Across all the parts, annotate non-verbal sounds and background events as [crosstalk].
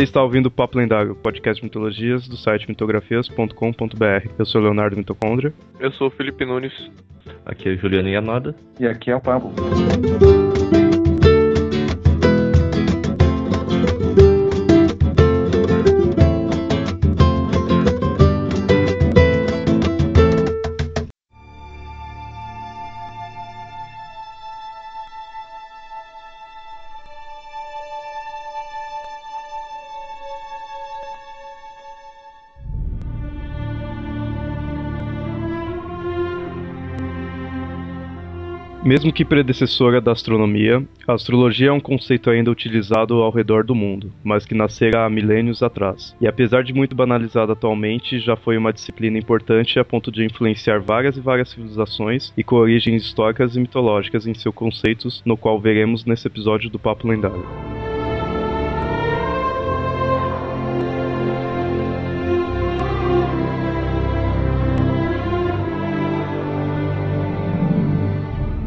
Você está ouvindo o Papo Lendário, podcast de mitologias do site mitografias.com.br. Eu sou Leonardo Mitocôndria. Eu sou o Felipe Nunes. Aqui é Juliana Yamada. E aqui é o Pablo. Mesmo que predecessora da astronomia, a astrologia é um conceito ainda utilizado ao redor do mundo, mas que nascera há milênios atrás. E apesar de muito banalizada atualmente, já foi uma disciplina importante a ponto de influenciar várias e várias civilizações e com origens históricas e mitológicas em seus conceitos, no qual veremos nesse episódio do Papo Lendário.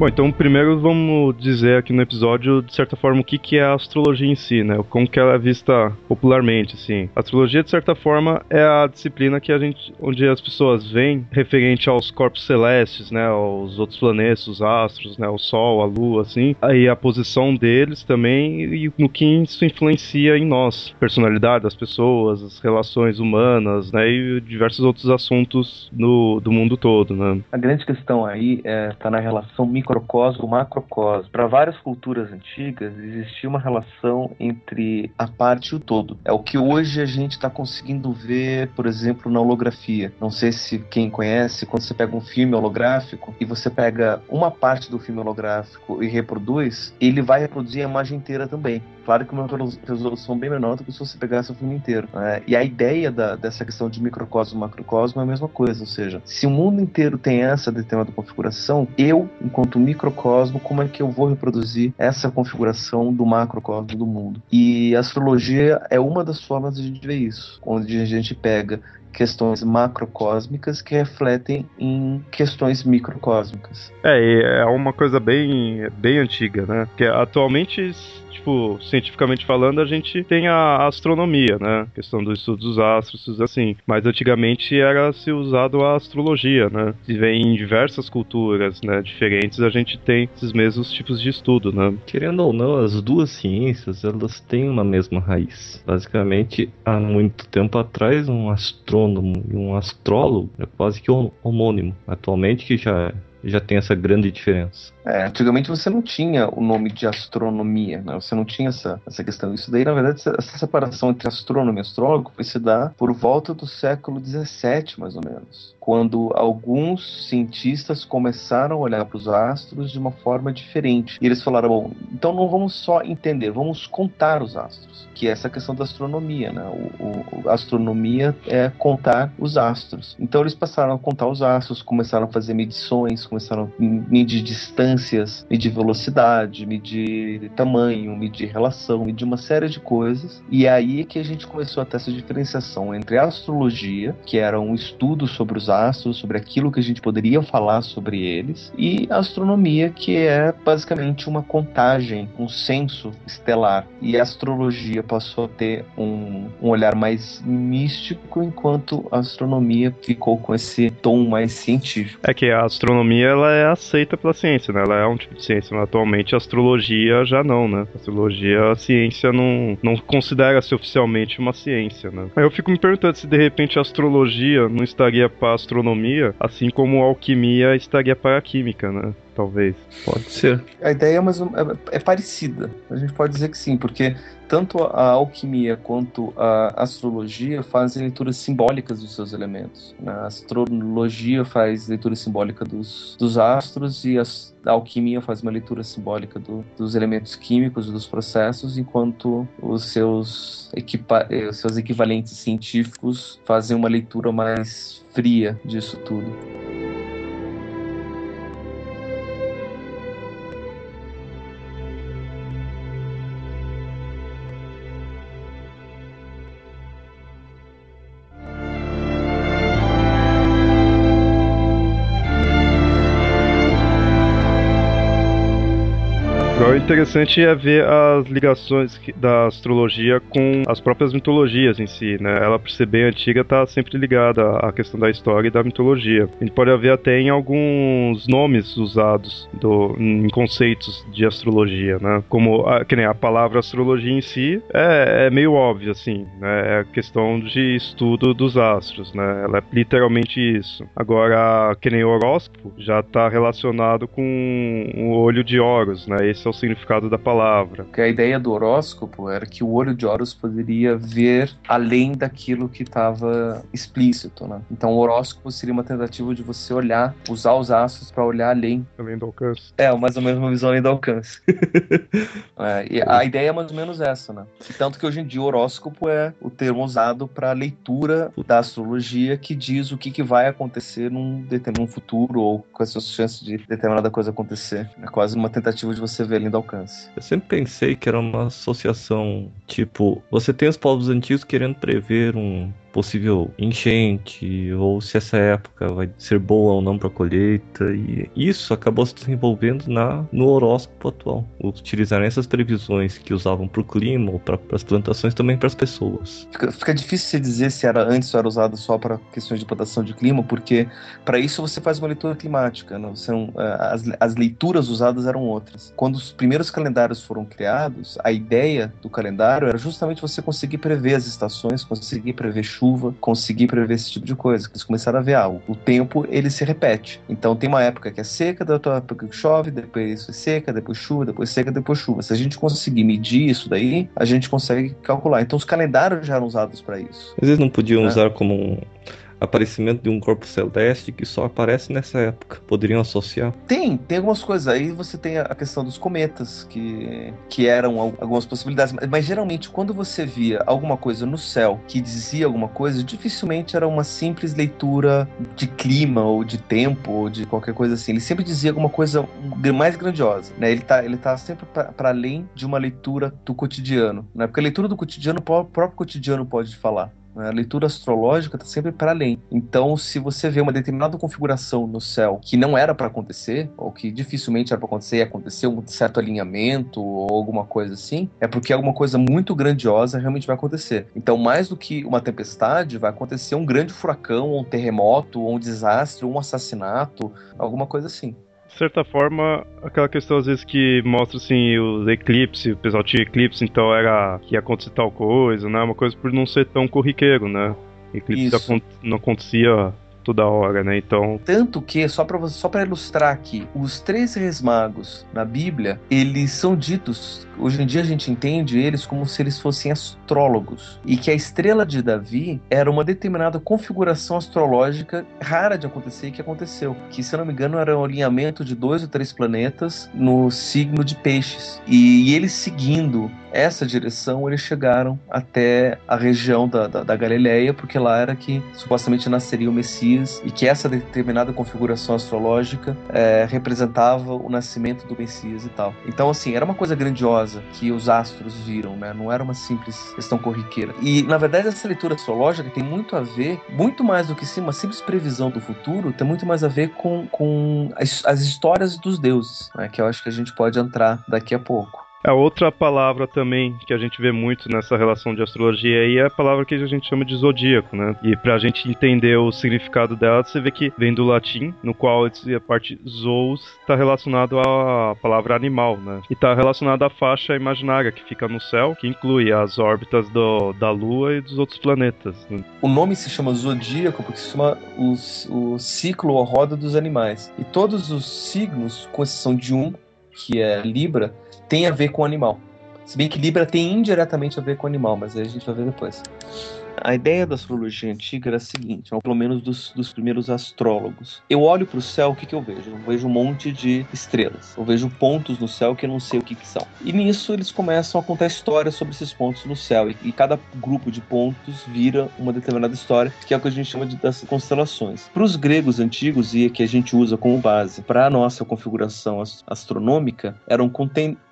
Bom, então primeiro vamos dizer aqui no episódio, de certa forma, o que, que é a astrologia em si, né? Como que ela é vista popularmente, assim. A astrologia, de certa forma, é a disciplina que a gente, onde as pessoas veem referente aos corpos celestes, né? Aos outros planetas, os astros, né? O Sol, a Lua, assim. Aí a posição deles também e no que isso influencia em nós. Personalidade das pessoas, as relações humanas, né? E diversos outros assuntos no, do mundo todo, né? A grande questão aí está na relação micro microcosmo, macrocosmo. Para várias culturas antigas, existia uma relação entre a parte e o todo. É o que hoje a gente está conseguindo ver, por exemplo, na holografia. Não sei se quem conhece, quando você pega um filme holográfico e você pega uma parte do filme holográfico e reproduz, ele vai reproduzir a imagem inteira também. Claro que uma resolução bem menor do que se você pegasse o filme inteiro. Né? E a ideia da, dessa questão de microcosmo e macrocosmo é a mesma coisa, ou seja, se o mundo inteiro tem essa determinada configuração, eu, enquanto microcosmo, como é que eu vou reproduzir essa configuração do macrocosmo do mundo? E a astrologia é uma das formas de a gente ver isso, onde a gente pega questões macrocósmicas que refletem em questões microcósmicas. É, é uma coisa bem, bem antiga, né? Que atualmente tipo, cientificamente falando, a gente tem a astronomia, né? A questão do estudo dos astros, assim. Mas antigamente era se usado a astrologia, né? E vem em diversas culturas, né? Diferentes, a gente tem esses mesmos tipos de estudo, né? Querendo ou não, as duas ciências, elas têm uma mesma raiz. Basicamente, há muito tempo atrás, um astrônomo e um astrólogo é quase que homônimo. Atualmente, que já já tem essa grande diferença. É, antigamente você não tinha o nome de astronomia, né? Você não tinha essa, essa questão. Isso daí, na verdade, essa separação entre astrônomo e astrólogo foi se dar por volta do século XVII, mais ou menos quando alguns cientistas começaram a olhar para os astros de uma forma diferente. E eles falaram: bom, então não vamos só entender, vamos contar os astros, que é essa questão da astronomia, né? O, o, a astronomia é contar os astros. Então eles passaram a contar os astros, começaram a fazer medições, começaram a medir distâncias, medir velocidade, medir tamanho, medir relação, medir uma série de coisas. E é aí que a gente começou a ter essa diferenciação entre a astrologia, que era um estudo sobre os astros, sobre aquilo que a gente poderia falar sobre eles, e a astronomia, que é basicamente uma contagem, um censo estelar. E a astrologia passou a ter um, um olhar mais místico, enquanto a astronomia ficou com esse tom mais científico. É que a astronomia ela é aceita pela ciência, né? Ela é um tipo de ciência, mas atualmente a astrologia já não, né? A astrologia, a ciência não, não considera-se oficialmente uma ciência, né? Aí eu fico me perguntando se de repente a astrologia não estaria para astronomia, assim como a alquimia estaria para a química, né? Talvez. Pode ser. A ideia é, mais, é, é parecida. A gente pode dizer que sim, porque tanto a alquimia quanto a astrologia fazem leituras simbólicas dos seus elementos. Né? A astrologia faz leitura simbólica dos, dos astros e a, a alquimia faz uma leitura simbólica do, dos elementos químicos, dos processos, enquanto os seus, equipa, eh, os seus equivalentes científicos fazem uma leitura mais fria disso tudo. Interessante é ver as ligações da astrologia com as próprias mitologias em si, né? Ela, por ser bem antiga, está sempre ligada à questão da história e da mitologia. A gente pode ver até em alguns nomes usados do, em conceitos de astrologia, né? Como a, que nem a palavra astrologia em si é, é meio óbvio, assim, né? É a questão de estudo dos astros, né? Ela é literalmente isso. Agora, que nem horóscopo já está relacionado com o olho de Horus, né? Esse é o significado da palavra. Que a ideia do horóscopo era que o olho de Horus poderia ver além daquilo que estava explícito, né? Então o horóscopo seria uma tentativa de você olhar, usar os astros para olhar além. Além do alcance. É, mais ou menos uma visão além do alcance. [laughs] é, e a ideia é mais ou menos essa, né? E tanto que hoje em dia o horóscopo é o termo usado para leitura da astrologia que diz o que, que vai acontecer num determinado futuro ou quais são as chances de determinada coisa acontecer. É quase uma tentativa de você ver além do alcance. Eu sempre pensei que era uma associação, tipo, você tem os povos antigos querendo prever um possível enchente ou se essa época vai ser boa ou não para colheita e isso acabou se desenvolvendo na no horóscopo atual utilizar essas previsões que usavam para o clima ou para as plantações também para as pessoas fica, fica difícil se dizer se era antes ou era usado só para questões de plantação de clima porque para isso você faz uma leitura climática? São, é, as, as leituras usadas eram outras quando os primeiros calendários foram criados a ideia do calendário era justamente você conseguir prever as estações conseguir prever chuva chuva, conseguir prever esse tipo de coisa. Eles começaram a ver, ah, o tempo ele se repete. Então tem uma época que é seca, da outra época que chove, depois é seca, depois chuva, depois seca, depois chuva. Se a gente conseguir medir isso daí, a gente consegue calcular. Então os calendários já eram usados para isso. Às vezes não podiam é. usar como um aparecimento de um corpo celeste que só aparece nessa época. Poderiam associar? Tem, tem algumas coisas. Aí você tem a questão dos cometas, que, que eram algumas possibilidades. Mas, mas geralmente, quando você via alguma coisa no céu que dizia alguma coisa, dificilmente era uma simples leitura de clima ou de tempo ou de qualquer coisa assim. Ele sempre dizia alguma coisa mais grandiosa. Né? Ele, tá, ele tá sempre para além de uma leitura do cotidiano. Né? Porque a leitura do cotidiano, o próprio cotidiano pode falar. A leitura astrológica está sempre para além. Então, se você vê uma determinada configuração no céu que não era para acontecer, ou que dificilmente era para acontecer e aconteceu um certo alinhamento ou alguma coisa assim, é porque alguma coisa muito grandiosa realmente vai acontecer. Então, mais do que uma tempestade, vai acontecer um grande furacão, ou um terremoto, ou um desastre, ou um assassinato, alguma coisa assim de certa forma, aquela questão às vezes que mostra assim os eclipses, o pessoal tinha eclipse, então era que ia acontecer tal coisa, né? Uma coisa por não ser tão corriqueiro, né? Eclipse não acontecia toda hora, né? Então. Tanto que, só para só para ilustrar aqui, os três reis magos na Bíblia, eles são ditos, hoje em dia a gente entende eles como se eles fossem astrólogos. E que a estrela de Davi era uma determinada configuração astrológica rara de acontecer e que aconteceu. Que, se eu não me engano, era um alinhamento de dois ou três planetas no signo de peixes. E, e eles seguindo essa direção, eles chegaram até a região da, da, da Galileia, porque lá era que supostamente nasceria o Messias e que essa determinada configuração astrológica é, representava o nascimento do Messias e tal. Então, assim, era uma coisa grandiosa que os astros viram, né? Não era uma simples questão corriqueira. E, na verdade, essa leitura astrológica tem muito a ver, muito mais do que sim, uma simples previsão do futuro, tem muito mais a ver com, com as, as histórias dos deuses, né? Que eu acho que a gente pode entrar daqui a pouco. A outra palavra também que a gente vê muito nessa relação de astrologia aí é a palavra que a gente chama de zodíaco, né? E pra gente entender o significado dela, você vê que vem do latim, no qual a parte zoos está relacionado à palavra animal, né? E está relacionado à faixa imaginária que fica no céu, que inclui as órbitas do, da Lua e dos outros planetas. Né? O nome se chama zodíaco porque se chama os, o ciclo ou roda dos animais. E todos os signos, com exceção de um, que é Libra, tem a ver com o animal. Se bem que Libra tem indiretamente a ver com o animal, mas aí a gente vai ver depois. A ideia da astrologia antiga era a seguinte, ou pelo menos dos, dos primeiros astrólogos. Eu olho para o céu, o que, que eu vejo? Eu vejo um monte de estrelas. Eu vejo pontos no céu que eu não sei o que, que são. E nisso eles começam a contar histórias sobre esses pontos no céu. E, e cada grupo de pontos vira uma determinada história, que é o que a gente chama de, das constelações. Para os gregos antigos, e que a gente usa como base para a nossa configuração astronômica, eram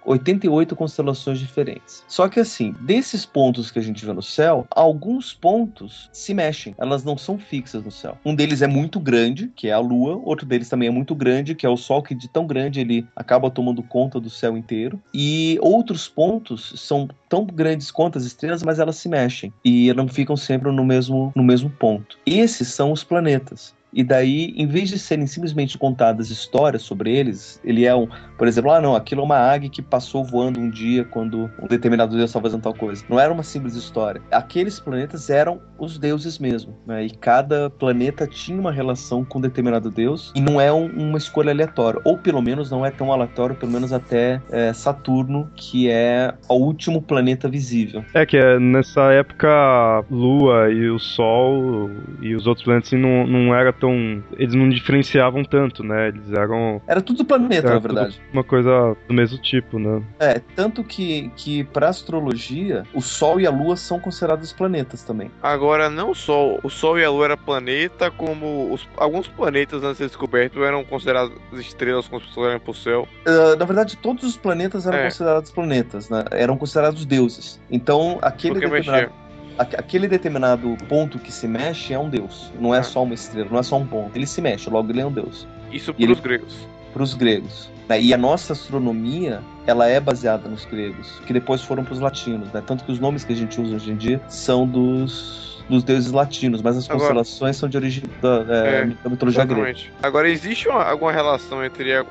88 constelações diferentes. Só que assim, desses pontos que a gente vê no céu, alguns pontos se mexem, elas não são fixas no céu. Um deles é muito grande, que é a Lua, outro deles também é muito grande, que é o Sol, que de tão grande ele acaba tomando conta do céu inteiro. E outros pontos são tão grandes quanto as estrelas, mas elas se mexem e não ficam sempre no mesmo, no mesmo ponto. Esses são os planetas. E daí, em vez de serem simplesmente contadas histórias sobre eles, ele é um, por exemplo, ah não, aquilo é uma águia que passou voando um dia quando um determinado deus estava fazendo tal coisa. Não era uma simples história. Aqueles planetas eram os deuses mesmo, né? E cada planeta tinha uma relação com um determinado deus e não é um, uma escolha aleatória, ou pelo menos não é tão aleatório, pelo menos até é, Saturno, que é o último planeta visível. É que é, nessa época Lua e o Sol e os outros planetas assim, não, não era tão. Eles não diferenciavam tanto, né? Eles eram. Era tudo planeta, era na verdade. Uma coisa do mesmo tipo, né? É, tanto que, que pra astrologia, o Sol e a Lua são considerados planetas também. Agora, não só o Sol e a Lua era planeta, como os, alguns planetas antes de ser descobertos eram considerados estrelas quando olham pro céu. Uh, na verdade, todos os planetas eram é. considerados planetas, né? Eram considerados deuses. Então, aquele Porque determinado. Aquele determinado ponto que se mexe é um deus. Não é ah. só uma estrela, não é só um ponto. Ele se mexe, logo ele é um deus. Isso para os gregos. Para os gregos. Né? E a nossa astronomia, ela é baseada nos gregos, que depois foram para os latinos, né? Tanto que os nomes que a gente usa hoje em dia são dos dos deuses latinos, mas as Agora, constelações são de origem da, é, é, da mitologia grega. Agora, existe uma, alguma relação entre, a,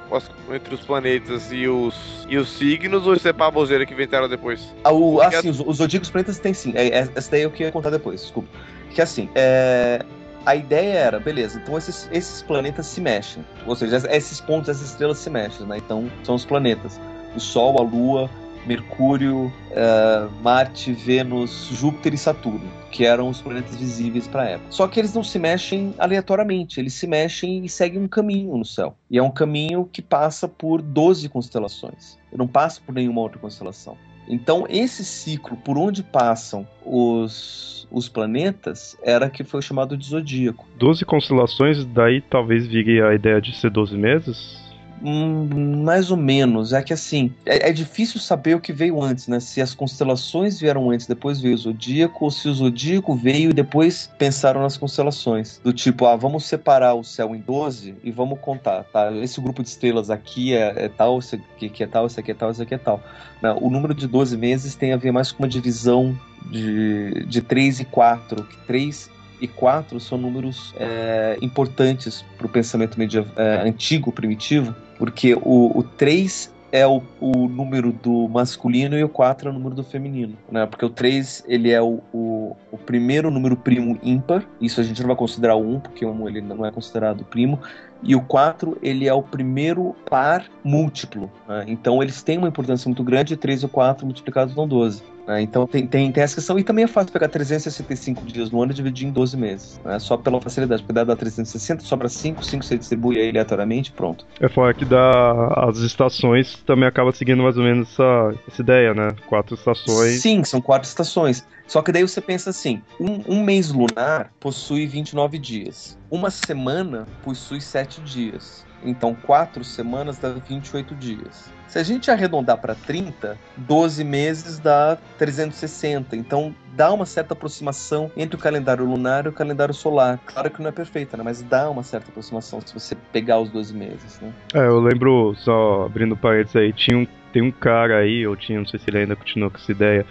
entre os planetas e os, e os signos, ou isso é baboseira que inventaram depois? Ah, o, ah sim, os, os zodíacos planetas tem sim. É, é, essa daí eu queria contar depois, desculpa. Que assim, é, a ideia era, beleza, então esses, esses planetas se mexem. Ou seja, esses pontos, essas estrelas se mexem, né? Então são os planetas. O Sol, a Lua, Mercúrio, uh, Marte, Vênus, Júpiter e Saturno, que eram os planetas visíveis para a época. Só que eles não se mexem aleatoriamente, eles se mexem e seguem um caminho no céu. E é um caminho que passa por 12 constelações. Não passa por nenhuma outra constelação. Então, esse ciclo por onde passam os, os planetas era que foi chamado de zodíaco. 12 constelações, daí talvez vigue a ideia de ser 12 meses? Hum, mais ou menos. É que assim, é, é, difícil saber o que veio antes, né? Se as constelações vieram antes, depois veio o zodíaco, ou se o zodíaco veio e depois pensaram nas constelações. Do tipo, ah, vamos separar o céu em 12 e vamos contar, tá? Esse grupo de estrelas aqui é, é tal, esse aqui é tal, esse aqui é tal, esse aqui é tal. Não, o número de 12 meses tem a ver mais com uma divisão de, de 3 e 4, que 3 e 4 são números é, importantes para o pensamento é, antigo, primitivo, porque o, o 3 é o, o, número do masculino e o 4 é o número do feminino, né? Porque o 3, ele é o, o, o, primeiro número primo ímpar, isso a gente não vai considerar o 1, porque o 1 ele não é considerado primo, e o 4, ele é o primeiro par múltiplo, né? Então eles têm uma importância muito grande, 3 e 4 multiplicados dão 12. Né? Então tem, tem, tem essa questão. E também é fácil pegar 365 dias no ano e dividir em 12 meses. Né? Só pela facilidade. Porque dá 360, sobra 5, 5 você distribui aleatoriamente pronto. É fora que dá as estações também acaba seguindo mais ou menos essa, essa ideia, né? Quatro estações. Sim, são quatro estações. Só que daí você pensa assim: um, um mês lunar possui 29 dias. Uma semana possui 7 dias. Então, quatro semanas dá 28 dias. Se a gente arredondar para 30, 12 meses dá 360. Então dá uma certa aproximação entre o calendário lunar e o calendário solar. Claro que não é perfeita, né? mas dá uma certa aproximação se você pegar os 12 meses. Né? É, eu lembro, só abrindo parênteses aí, tinha um, tem um cara aí, ou tinha, não sei se ele ainda continua com essa ideia,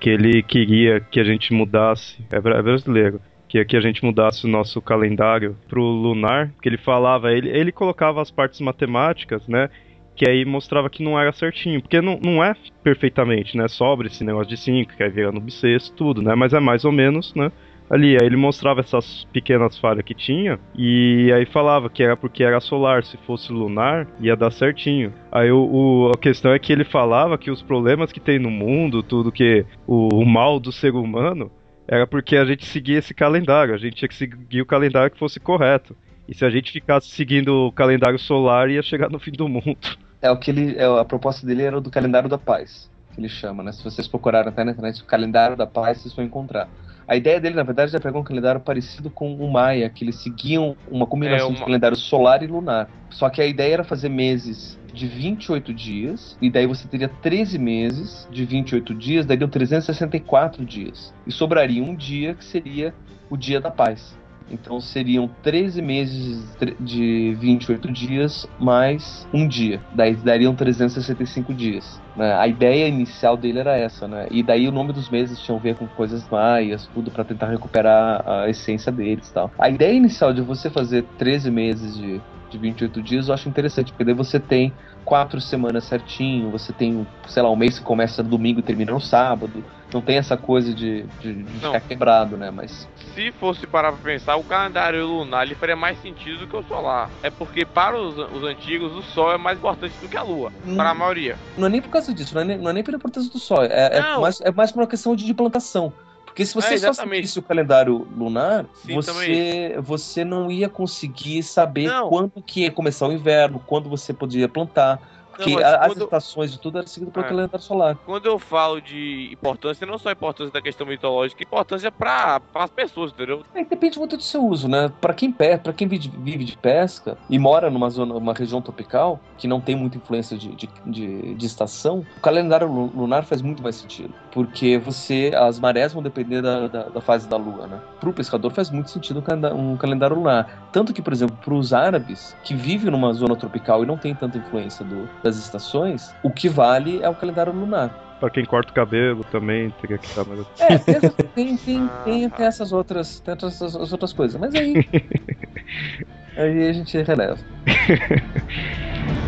que ele queria que a gente mudasse, é, é brasileiro, que, que a gente mudasse o nosso calendário pro lunar, que ele falava, ele, ele colocava as partes matemáticas, né? que aí mostrava que não era certinho, porque não, não é perfeitamente, né? Sobre esse negócio de 5, que aí virando bissexto, tudo, né? Mas é mais ou menos, né? Ali, aí ele mostrava essas pequenas falhas que tinha, e aí falava que era porque era solar, se fosse lunar, ia dar certinho. Aí o, o a questão é que ele falava que os problemas que tem no mundo, tudo que. o, o mal do ser humano, era porque a gente seguia esse calendário, a gente tinha que seguir o calendário que fosse correto. E se a gente ficasse seguindo o calendário solar, ia chegar no fim do mundo. [laughs] É o que ele. É, a proposta dele era do calendário da paz, que ele chama, né? Se vocês procurarem até na internet o calendário da paz, vocês vão encontrar. A ideia dele, na verdade, é pegar um calendário parecido com o Maia, que eles seguiam uma combinação é uma... de calendário solar e lunar. Só que a ideia era fazer meses de 28 dias, e daí você teria 13 meses de 28 dias, dariam 364 dias. E sobraria um dia que seria o dia da paz. Então seriam 13 meses de 28 dias mais um dia. Daí dariam 365 dias. Né? A ideia inicial dele era essa, né? E daí o nome dos meses tinha a ver com coisas maias, tudo para tentar recuperar a essência deles tal. A ideia inicial de você fazer 13 meses de, de 28 dias eu acho interessante, porque daí você tem quatro semanas certinho, você tem, sei lá, um mês que começa no domingo e termina no sábado. Não tem essa coisa de, de, de ficar quebrado, né? Mas. Se fosse parar pra pensar, o calendário lunar ele faria mais sentido do que o solar. É porque para os, os antigos o Sol é mais importante do que a Lua. Hum, para a maioria. Não é nem por causa disso, não é nem, não é nem pela importância do Sol. É, é mais, é mais por uma questão de, de plantação. Porque se você é, só seguisse o calendário lunar, Sim, você, você não ia conseguir saber não. quando que ia começar o inverno, quando você podia plantar. Porque não, as quando... estações de tudo era seguido pelo é. calendário solar. Quando eu falo de importância, não só a importância da questão mitológica, importância para as pessoas, entendeu? É, depende muito do seu uso, né? Para quem pesca, para quem vive de pesca e mora numa zona, uma região tropical que não tem muita influência de, de, de, de estação, o calendário lunar faz muito mais sentido, porque você as marés vão depender da, da, da fase da lua, né? Para o pescador faz muito sentido um calendário lunar, tanto que, por exemplo, para os árabes que vivem numa zona tropical e não tem tanta influência do das estações, o que vale é o calendário lunar. Pra quem corta o cabelo também teria que estar mais. É, tem, [laughs] tem, tem, tem, tem essas outras. Tem essas outras coisas. Mas aí. [laughs] aí a gente releva. [laughs]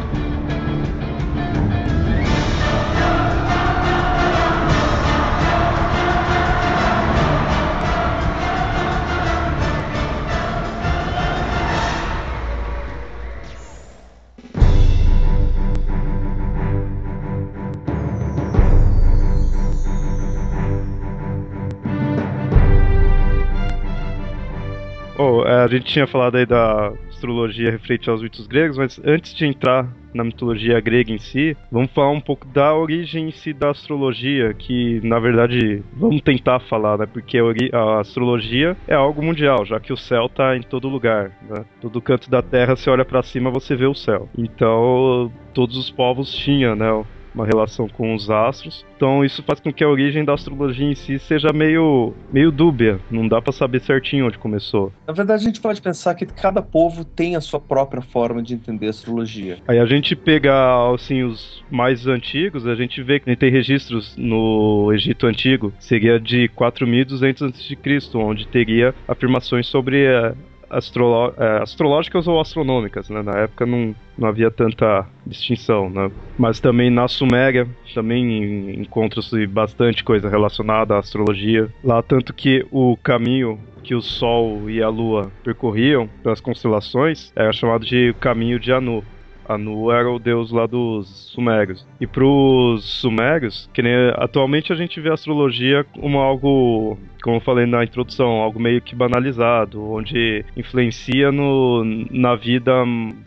a gente tinha falado aí da astrologia referente aos mitos gregos, mas antes de entrar na mitologia grega em si, vamos falar um pouco da origem em si da astrologia, que na verdade vamos tentar falar, né? Porque a astrologia é algo mundial, já que o céu está em todo lugar, né? Todo canto da Terra, você olha para cima, você vê o céu. Então, todos os povos tinham, né? Uma relação com os astros. Então isso faz com que a origem da astrologia em si seja meio, meio dúbia. Não dá para saber certinho onde começou. Na verdade, a gente pode pensar que cada povo tem a sua própria forma de entender a astrologia. Aí a gente pega assim os mais antigos, a gente vê que tem registros no Egito antigo, seria de 4200 a.C., onde teria afirmações sobre eh, é, astrológicas ou astronômicas, né? Na época não, não havia tanta distinção, né? Mas também na Suméria também encontra-se bastante coisa relacionada à astrologia. Lá tanto que o caminho que o Sol e a Lua percorriam pelas constelações era chamado de caminho de Anu. Anu era o deus lá dos Sumérios. E pros Sumérios, que nem atualmente a gente vê a astrologia como algo como eu falei na introdução, algo meio que banalizado, onde influencia no, na vida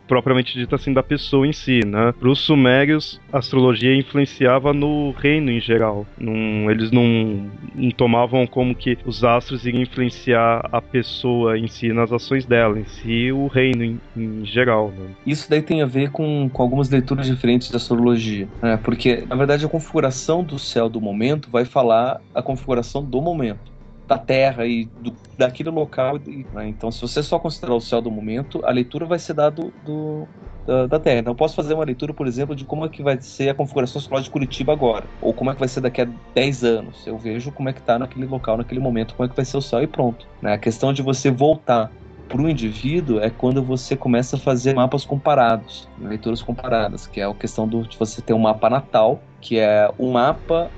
propriamente dita assim da pessoa em si, né? Para os sumérios, a astrologia influenciava no reino em geral. Não, eles não, não, tomavam como que os astros iriam influenciar a pessoa em si nas ações dela, em si o reino em, em geral. Né? Isso daí tem a ver com, com algumas leituras diferentes da astrologia, né? Porque na verdade a configuração do céu do momento vai falar a configuração do momento da Terra e do, daquele local. Né? Então, se você só considerar o céu do momento, a leitura vai ser dada do, da, da, Terra. Então, eu posso fazer uma leitura, por exemplo, de como é que vai ser a configuração astrológica de Curitiba agora, ou como é que vai ser daqui a 10 anos. Eu vejo como é que está naquele local, naquele momento, como é que vai ser o céu e pronto. Né? A questão de você voltar para o indivíduo é quando você começa a fazer mapas comparados, leituras comparadas, que é a questão do, de você ter um mapa natal, que é um mapa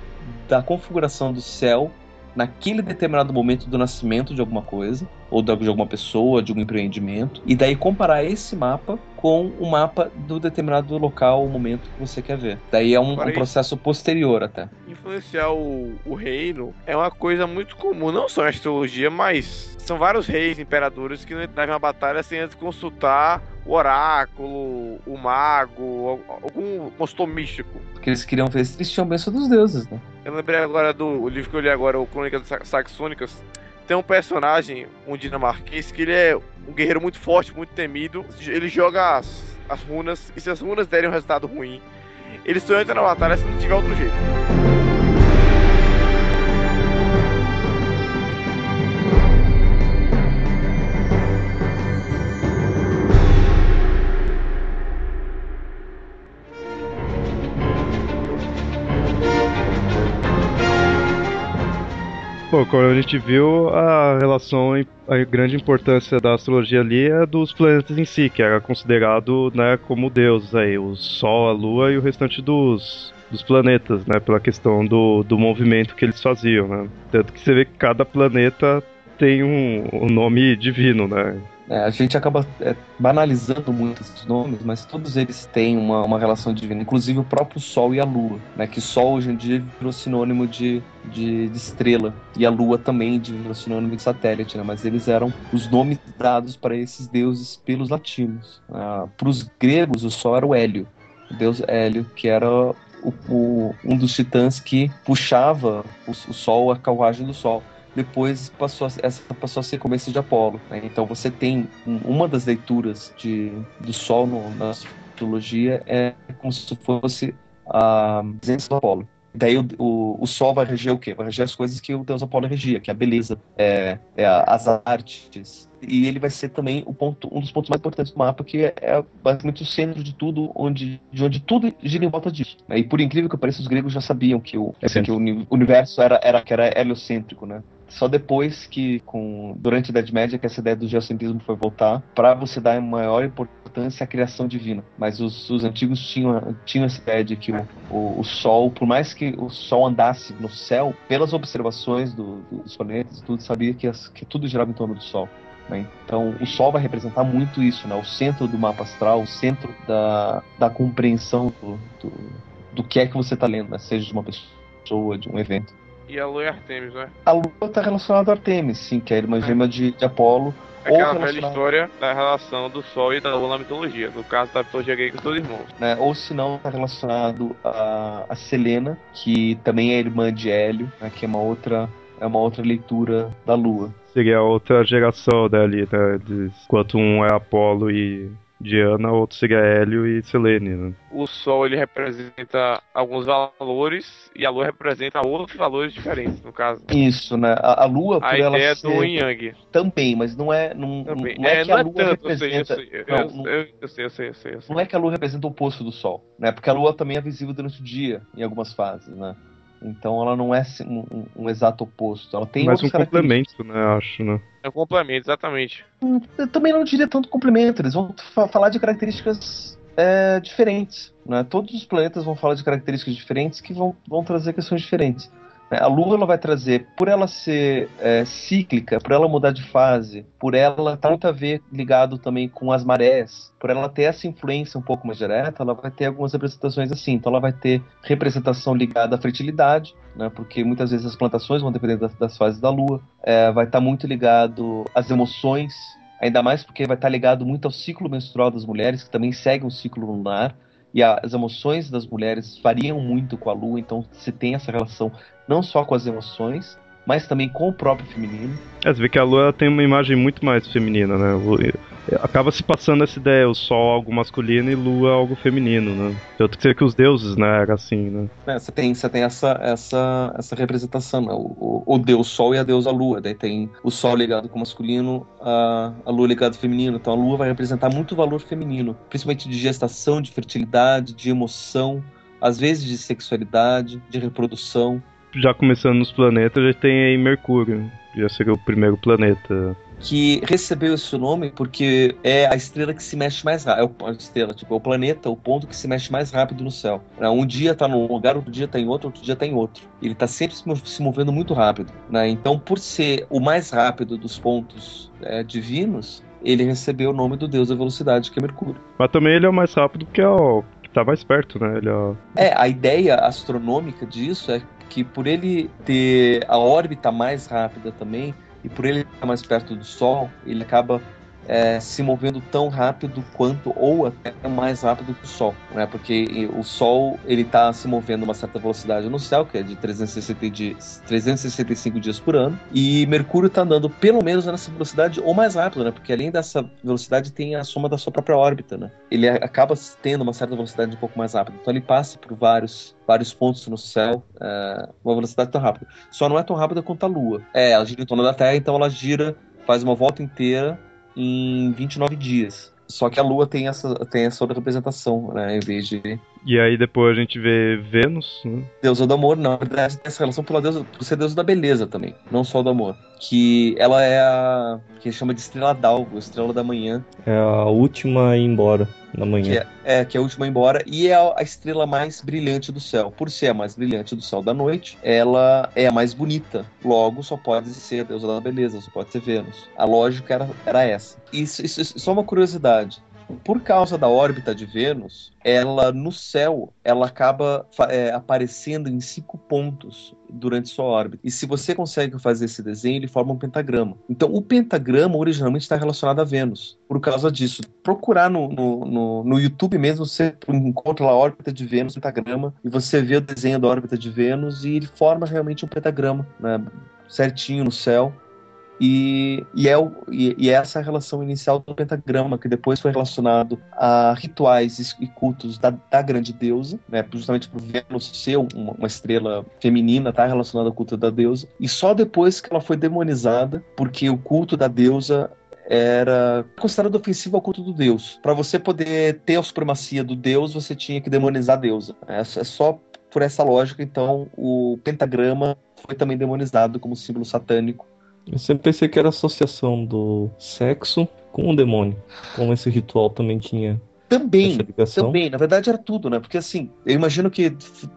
da configuração do céu naquele determinado momento do nascimento de alguma coisa, ou de alguma pessoa, de um empreendimento, e daí comparar esse mapa com o mapa do determinado local, o momento que você quer ver. Daí é um, um processo posterior até. Influenciar o, o reino é uma coisa muito comum, não só na astrologia, mas são vários reis, imperadores que não entram na batalha sem antes consultar o oráculo, o mago, algum consultor místico. Porque eles queriam ver se eles tinham bênção dos deuses, né? Eu lembrei agora do livro que eu li agora, o Crônicas Saxônicas. Tem um personagem, um dinamarquês, que ele é um guerreiro muito forte, muito temido. Ele joga as, as runas, e se as runas derem um resultado ruim, eles só entram na batalha se não tiver outro jeito. Bom, como a gente viu, a relação, a grande importância da astrologia ali é dos planetas em si, que era considerado né, como deuses aí, o Sol, a Lua e o restante dos, dos planetas, né, pela questão do, do movimento que eles faziam, né. Tanto que você vê que cada planeta tem um, um nome divino, né. É, a gente acaba é, banalizando muito esses nomes, mas todos eles têm uma, uma relação divina, inclusive o próprio Sol e a Lua, né? Que Sol hoje em dia virou sinônimo de, de, de estrela, e a Lua também virou sinônimo de satélite, né? Mas eles eram os nomes dados para esses deuses pelos latinos. Ah, para os gregos, o Sol era o Hélio, o deus Hélio, que era o, o, um dos titãs que puxava o, o Sol, a carruagem do Sol depois passou a, essa passou a ser começo de Apolo. Né? Então você tem uma das leituras de, do Sol no, na astrologia é como se fosse a presença do Apolo. Daí o, o, o, Sol vai reger o quê? Vai reger as coisas que o Deus Apolo regia, que é a beleza, é, é as artes. E ele vai ser também o ponto, um dos pontos mais importantes do mapa, que é, é basicamente o centro de tudo, onde, de onde tudo gira em volta disso. Né? E por incrível que pareça, os gregos já sabiam que o, é que o universo era, era, que era heliocêntrico, né? Só depois que, com, durante a Idade Média, que essa ideia do geocentrismo foi voltar, para você dar maior importância à criação divina. Mas os, os antigos tinham, tinham essa ideia de que o, o, o, Sol, por mais que o Sol andasse no céu, pelas observações do, dos planetas tudo, sabia que, as, que tudo girava em torno do Sol. Né? Então, o Sol vai representar muito isso, né? o centro do mapa astral, o centro da, da compreensão do, do, do que é que você está lendo, né? seja de uma pessoa, de um evento. E a lua é Artemis, né? A lua está relacionada a Artemis, sim, que é a irmã gêmea de, de Apolo. É aquela velha história da relação do Sol e da Lua na mitologia. No caso da mitologia grega, os dois irmãos. Né? Ou se não, está relacionado a, a Selena, que também é irmã de Hélio, né? que é uma outra é uma outra leitura da Lua. Seria outra geração dali, né? De, enquanto um é Apolo e Diana, outro seria Hélio e Selene. Né? O Sol ele representa alguns valores e a Lua representa outros valores diferentes, no caso. Isso, né? A, a Lua, por a ela ideia ser... do Yang. Também, mas não é, não, Também. não é, é que a não Lua é tanto, representa. não, não- não é que a Lua representa o oposto do Sol, né? Porque a Lua também é visível durante o dia, em algumas fases, né? Então ela não é um, um- exato oposto. Ela tem Mais um complemento, né? Acho, né? É um complemento, exatamente. Eu também não diria tanto complemento, eles vão fa- falar de características é, diferentes. Né? Todos os planetas vão falar de características diferentes que vão, vão trazer questões diferentes. A Lua ela vai trazer, por ela ser é, cíclica, por ela mudar de fase, por ela estar muito a ver ligado também com as marés, por ela ter essa influência um pouco mais direta, ela vai ter algumas representações assim. Então ela vai ter representação ligada à fertilidade, né? porque muitas vezes as plantações vão depender das, das fases da Lua. É, vai estar muito ligado às emoções, Ainda mais porque vai estar ligado muito ao ciclo menstrual das mulheres, que também segue um ciclo lunar. E as emoções das mulheres variam muito com a lua, então você tem essa relação não só com as emoções, mas também com o próprio feminino. É, você vê que a Lua tem uma imagem muito mais feminina, né? O- Acaba se passando essa ideia, o Sol algo masculino e Lua algo feminino, né? Tanto que que os deuses, né, era assim, né? Né, Você tem, você tem essa, essa, essa representação, né? o, o, o deus Sol e a deusa Lua. Daí tem o Sol ligado com o masculino, a, a Lua o feminino. Então a Lua vai representar muito valor feminino, principalmente de gestação, de fertilidade, de emoção, às vezes de sexualidade, de reprodução. Já começando nos planetas, já tem aí Mercúrio, já seria o primeiro planeta. Que recebeu esse nome porque é a estrela que se mexe mais rápido. É o- a estrela, tipo, é o planeta, o ponto que se mexe mais rápido no céu. né? Um dia tá num lugar, outro dia tá em outro, outro dia tá em outro. Ele tá sempre se mov- se movendo muito rápido. né? Então, por ser o mais rápido dos pontos é, divinos, ele recebeu o nome do deus da velocidade, que é Mercúrio. Mas também ele é o mais rápido que é o que tá mais perto, né? Ele é. É, a ideia astronômica disso é que por ele ter a órbita mais rápida também, e por ele estar mais perto do Sol, ele acaba é, se movendo tão rápido quanto ou até mais rápido que o Sol, né? Porque o Sol ele está se movendo uma certa velocidade no céu, que é de 360 dias, 365 dias por ano, e Mercúrio está andando pelo menos nessa velocidade ou mais rápido, né? Porque além dessa velocidade tem a soma da sua própria órbita, né? Ele acaba tendo uma certa velocidade um pouco mais rápida, então ele passa por vários vários pontos no céu, é, uma velocidade tão rápida. Só não é tão rápida quanto a Lua. É, ela gira em torno da Terra, então ela gira, faz uma volta inteira em 29 dias. Só que a Lua tem essa, tem essa outra representação, né? Em vez de. E aí depois a gente vê Vênus, né? Deusa do amor, não. Na verdade, tem essa relação pela deusa, por ser deusa da beleza também, não só do amor. Que ela é a. que chama de estrela d'alvo, estrela da manhã. É a última a ir embora na manhã. Que é, é, que é a última a ir embora e é a, a estrela mais brilhante do céu. Por ser a mais brilhante do céu da noite, ela é a mais bonita. Logo, só pode ser a deusa da beleza, só pode ser Vênus. A lógica era, era essa. Isso, isso, isso, só uma curiosidade por causa da órbita de Vênus, ela no céu ela acaba é, aparecendo em cinco pontos durante sua órbita. E se você consegue fazer esse desenho, ele forma um pentagrama. Então, o pentagrama originalmente está relacionado a Vênus. Por causa disso, procurar no, no, no, no YouTube mesmo, você encontra lá a órbita de Vênus, pentagrama, e você vê o desenho da órbita de Vênus e ele forma realmente um pentagrama, né, certinho no céu. E, e, é, o, e, e, é essa relação inicial do pentagrama, que depois foi relacionado a rituais e cultos da, da grande deusa, né, justamente por Vênus ser uma, uma estrela feminina, está relacionada ao culto da deusa, e só depois que ela foi demonizada, porque o culto da deusa era considerado ofensivo ao culto do deus. Para você poder ter a supremacia do deus, você tinha que demonizar a deusa. É, é só por essa lógica, então, o pentagrama foi também demonizado como símbolo satânico eu sempre pensei que era associação do sexo com o demônio. Como esse ritual também tinha. Também, também. Na verdade era tudo, né? Porque assim, eu imagino que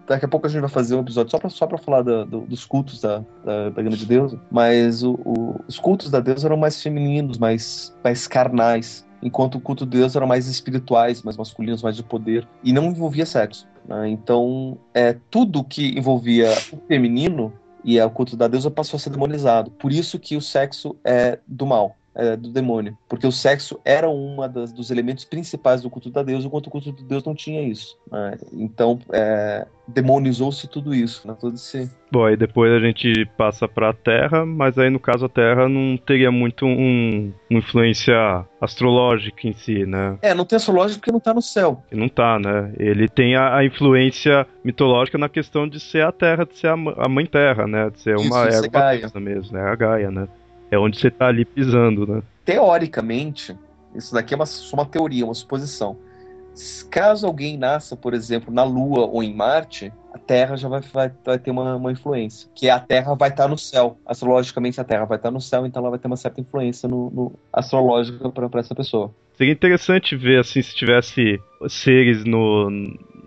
daqui a pouco a gente vai fazer um episódio só pra, só pra falar da, do, dos cultos da, da, da grande deusa. Mas o, o, os cultos da deusa eram mais femininos, mais, mais carnais. Enquanto o culto de Deus eram mais espirituais, mais masculinos, mais de poder. E não envolvia sexo. Né? Então, é, tudo que envolvia o feminino e o culto da deusa passou a ser demonizado. Por isso que o sexo é do mal, é do demônio. Porque o sexo era um dos elementos principais do culto da deusa, enquanto o culto de Deus não tinha isso. Né? Então, é, demonizou-se tudo isso, né? todo esse... Bom, aí depois a gente passa para a Terra, mas aí no caso a Terra não teria muito um, uma influência astrológica em si, né? É, não tem astrológica porque não tá no céu. Não tá, né? Ele tem a, a influência mitológica na questão de ser a Terra, de ser a, a Mãe Terra, né? De ser uma Isso, erva mesmo, né? A Gaia, né? É onde você tá ali pisando, né? Teoricamente, isso daqui é uma, só uma teoria, uma suposição Caso alguém nasça, por exemplo, na Lua ou em Marte, a Terra já vai, vai, vai ter uma, uma, influência. Que a Terra vai estar no céu. Astrologicamente, a Terra vai estar no céu, então ela vai ter uma certa influência no, no astrológica para essa pessoa. Seria interessante ver assim se tivesse seres no,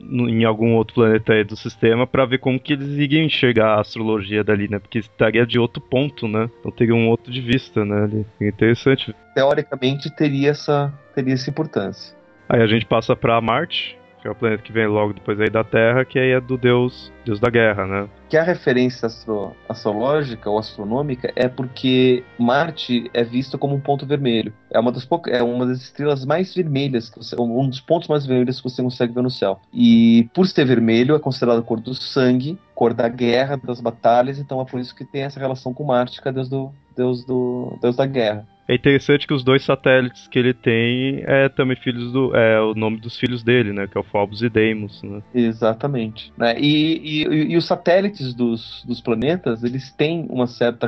no em algum outro planeta aí do sistema para ver como que eles iriam enxergar a astrologia dali, né? Porque estaria de outro ponto, né? Então teria um outro de vista, né? Ali. Seria interessante. Teoricamente teria essa teria essa importância. Aí a gente passa para Marte, que é o planeta que vem logo depois aí da Terra, que aí é do deus, deus da guerra, né? Que a referência astro, astrológica ou astronômica é porque Marte é visto como um ponto vermelho. É uma das é uma das estrelas mais vermelhas, você, um dos pontos mais vermelhos que você consegue ver no céu. E por ser vermelho é considerado a cor do sangue, cor da guerra, das batalhas, então é por isso que tem essa relação com Marte, que é deus do deus do deus da guerra. É interessante que os dois satélites que ele tem é também filhos do. É o nome dos filhos dele, né? Que é o Phobos e Deimos, né? Exatamente. Né? E, e, e, os satélites dos, dos planetas, eles têm uma certa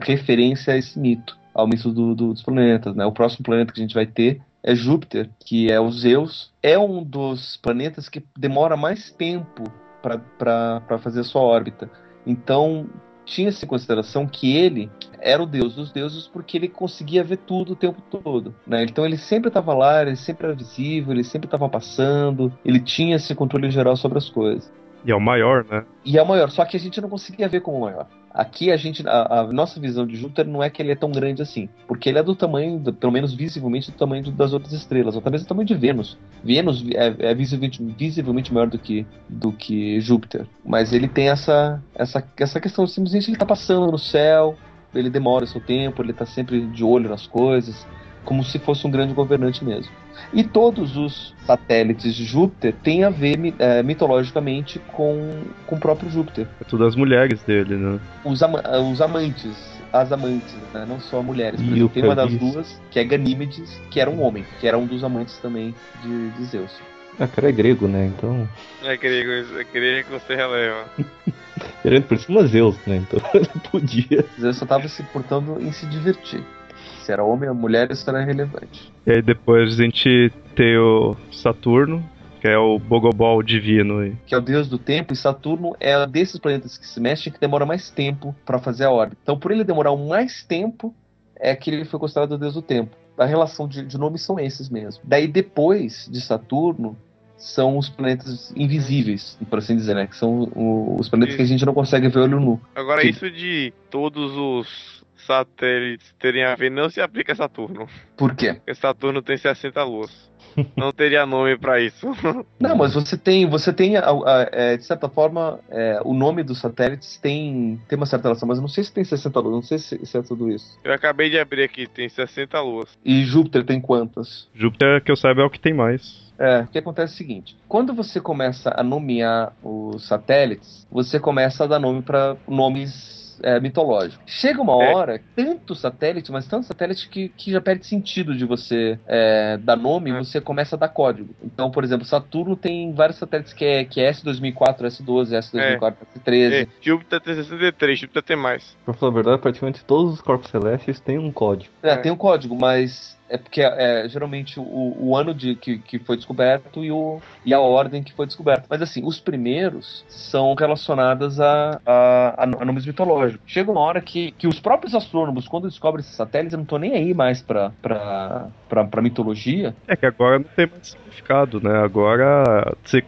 referência a esse mito, ao mito do, do, dos planetas, né? O próximo planeta que a gente vai ter é Júpiter, que é o Zeus. É um dos planetas que demora mais tempo para fazer sua órbita. Então, tinha-se em consideração que ele era o deus dos deuses porque ele conseguia ver tudo o tempo todo. Né? Então ele sempre estava lá, ele sempre era visível, ele sempre estava passando, ele tinha esse controle geral sobre as coisas. E é o maior, né? E é o maior, só que a gente não conseguia ver como o maior. Aqui a gente, a, a, nossa visão de Júpiter não é que ele é tão grande assim, porque ele é do tamanho, do, pelo menos visivelmente, do tamanho das outras estrelas, ou talvez do tamanho de Vênus. Vênus é, é visivelmente, visivelmente, maior do que, do que Júpiter, mas ele tem essa, essa, essa questão, simplesmente ele está passando no céu, ele demora seu tempo, ele está sempre de olho nas coisas, como se fosse um grande governante mesmo. E todos os satélites de Júpiter têm a ver é, mitologicamente com, com o próprio Júpiter. É tudo as mulheres dele, né? Os, ama os amantes, as amantes, né? não só mulheres. Por exemplo, tem uma das duas, que é Ganímedes, que era um homem, que era um dos amantes também de, de Zeus. Ah, cara é grego, né? Então. É grego, é grego que você releva. [laughs] Querendo por cima Zeus, né? Então [laughs] ele podia. Zeus só tava se portando em se divertir. Se era homem ou mulher, isso era irrelevante. E aí depois a gente tem o Saturno, que é o Bogobol divino. Que é o deus do tempo, e Saturno é desses planetas que se mexem que demora mais tempo para fazer a órbita. Então, por ele demorar mais tempo, é que ele foi considerado o deus do tempo. A relação de, de nomes são esses mesmo. Daí, depois de Saturno, são os planetas invisíveis, por assim dizer, né? Que são os planetas que a gente não consegue ver olho nu. Agora, que... isso de todos os satélites terem a ver não se aplica a Saturno. Por quê? Porque Saturno tem 60 luas. Não teria nome para isso. [laughs] Não, mas você tem, você tem, é, de certa forma, é, o nome dos satélites tem, tem uma certa relação, mas eu não sei se tem 60 luas, não sei se, se, é tudo isso. Eu acabei de abrir aqui, tem 60 luas. E Júpiter tem quantas? Júpiter, que eu saiba, é o que tem mais. É, o que acontece é o seguinte: quando você começa a nomear os satélites, você começa a dar nome para nomes é, mitológico. Chega uma é. hora, tanto satélite, mas tanto satélite que, que já perde sentido de você é, dar nome e é. você começa a dar código. Então, por exemplo, Saturno tem vários satélites que é, que é S2004, S12, S2004, S13. Júpiter tem 63, Júpiter tem mais. Pra falar a verdade, praticamente todos os corpos celestes têm um código. É, tem um código, mas é porque é, geralmente o, o ano de, que, que foi descoberto e, o, e a ordem que foi descoberta. Mas assim, os primeiros são relacionados a, a, a nomes mitológicos. Chega uma hora que, que os próprios astrônomos, quando descobrem esses satélites, não estão nem aí mais pra, pra, pra, pra mitologia. É que agora não tem mais significado, né? Agora você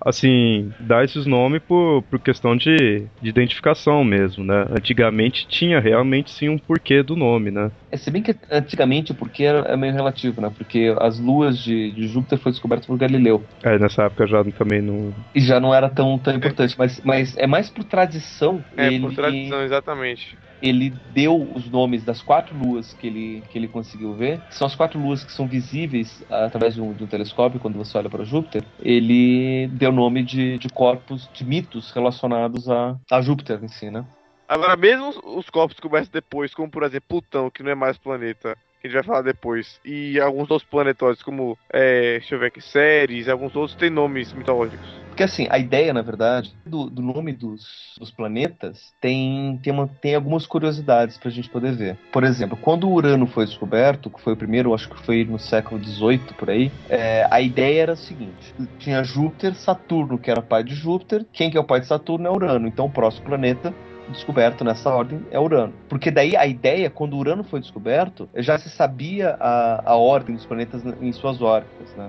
assim, dar esses nomes por, por questão de, de identificação mesmo, né? Antigamente tinha realmente sim um porquê do nome, né? É, se bem que antigamente o porquê é meio relativo, né? Porque as luas de, de Júpiter foi descoberto por Galileu. É, nessa época já também não... E já não era tão, tão importante, mas, mas é mais por tradição. É, ele... por tradição, exatamente ele deu os nomes das quatro luas que ele, que ele conseguiu ver, que são as quatro luas que são visíveis através de um, de um telescópio quando você olha para Júpiter. Ele deu nome de, de corpos, de mitos relacionados a, a Júpiter em si, né? Agora, mesmo os corpos descobertos depois, como por exemplo Plutão, que não é mais planeta, que a gente vai falar depois, e alguns outros planetóides, como, é, deixa eu ver aqui, séries, alguns outros têm nomes mitológicos. Porque assim, a ideia, na verdade, do, do nome dos, dos, planetas tem, tem, uma, tem algumas curiosidades pra gente poder ver. Por exemplo, quando o Urano foi descoberto, que foi o primeiro, acho que foi no século XVIII, por aí, é, a ideia era a seguinte: tinha Júpiter, Saturno, que era pai de Júpiter, quem que é o pai de Saturno é Urano, então o próximo planeta descoberto nessa ordem é Urano. Porque daí a ideia, quando Urano foi descoberto, já se sabia a, a ordem dos planetas em suas órbitas, né?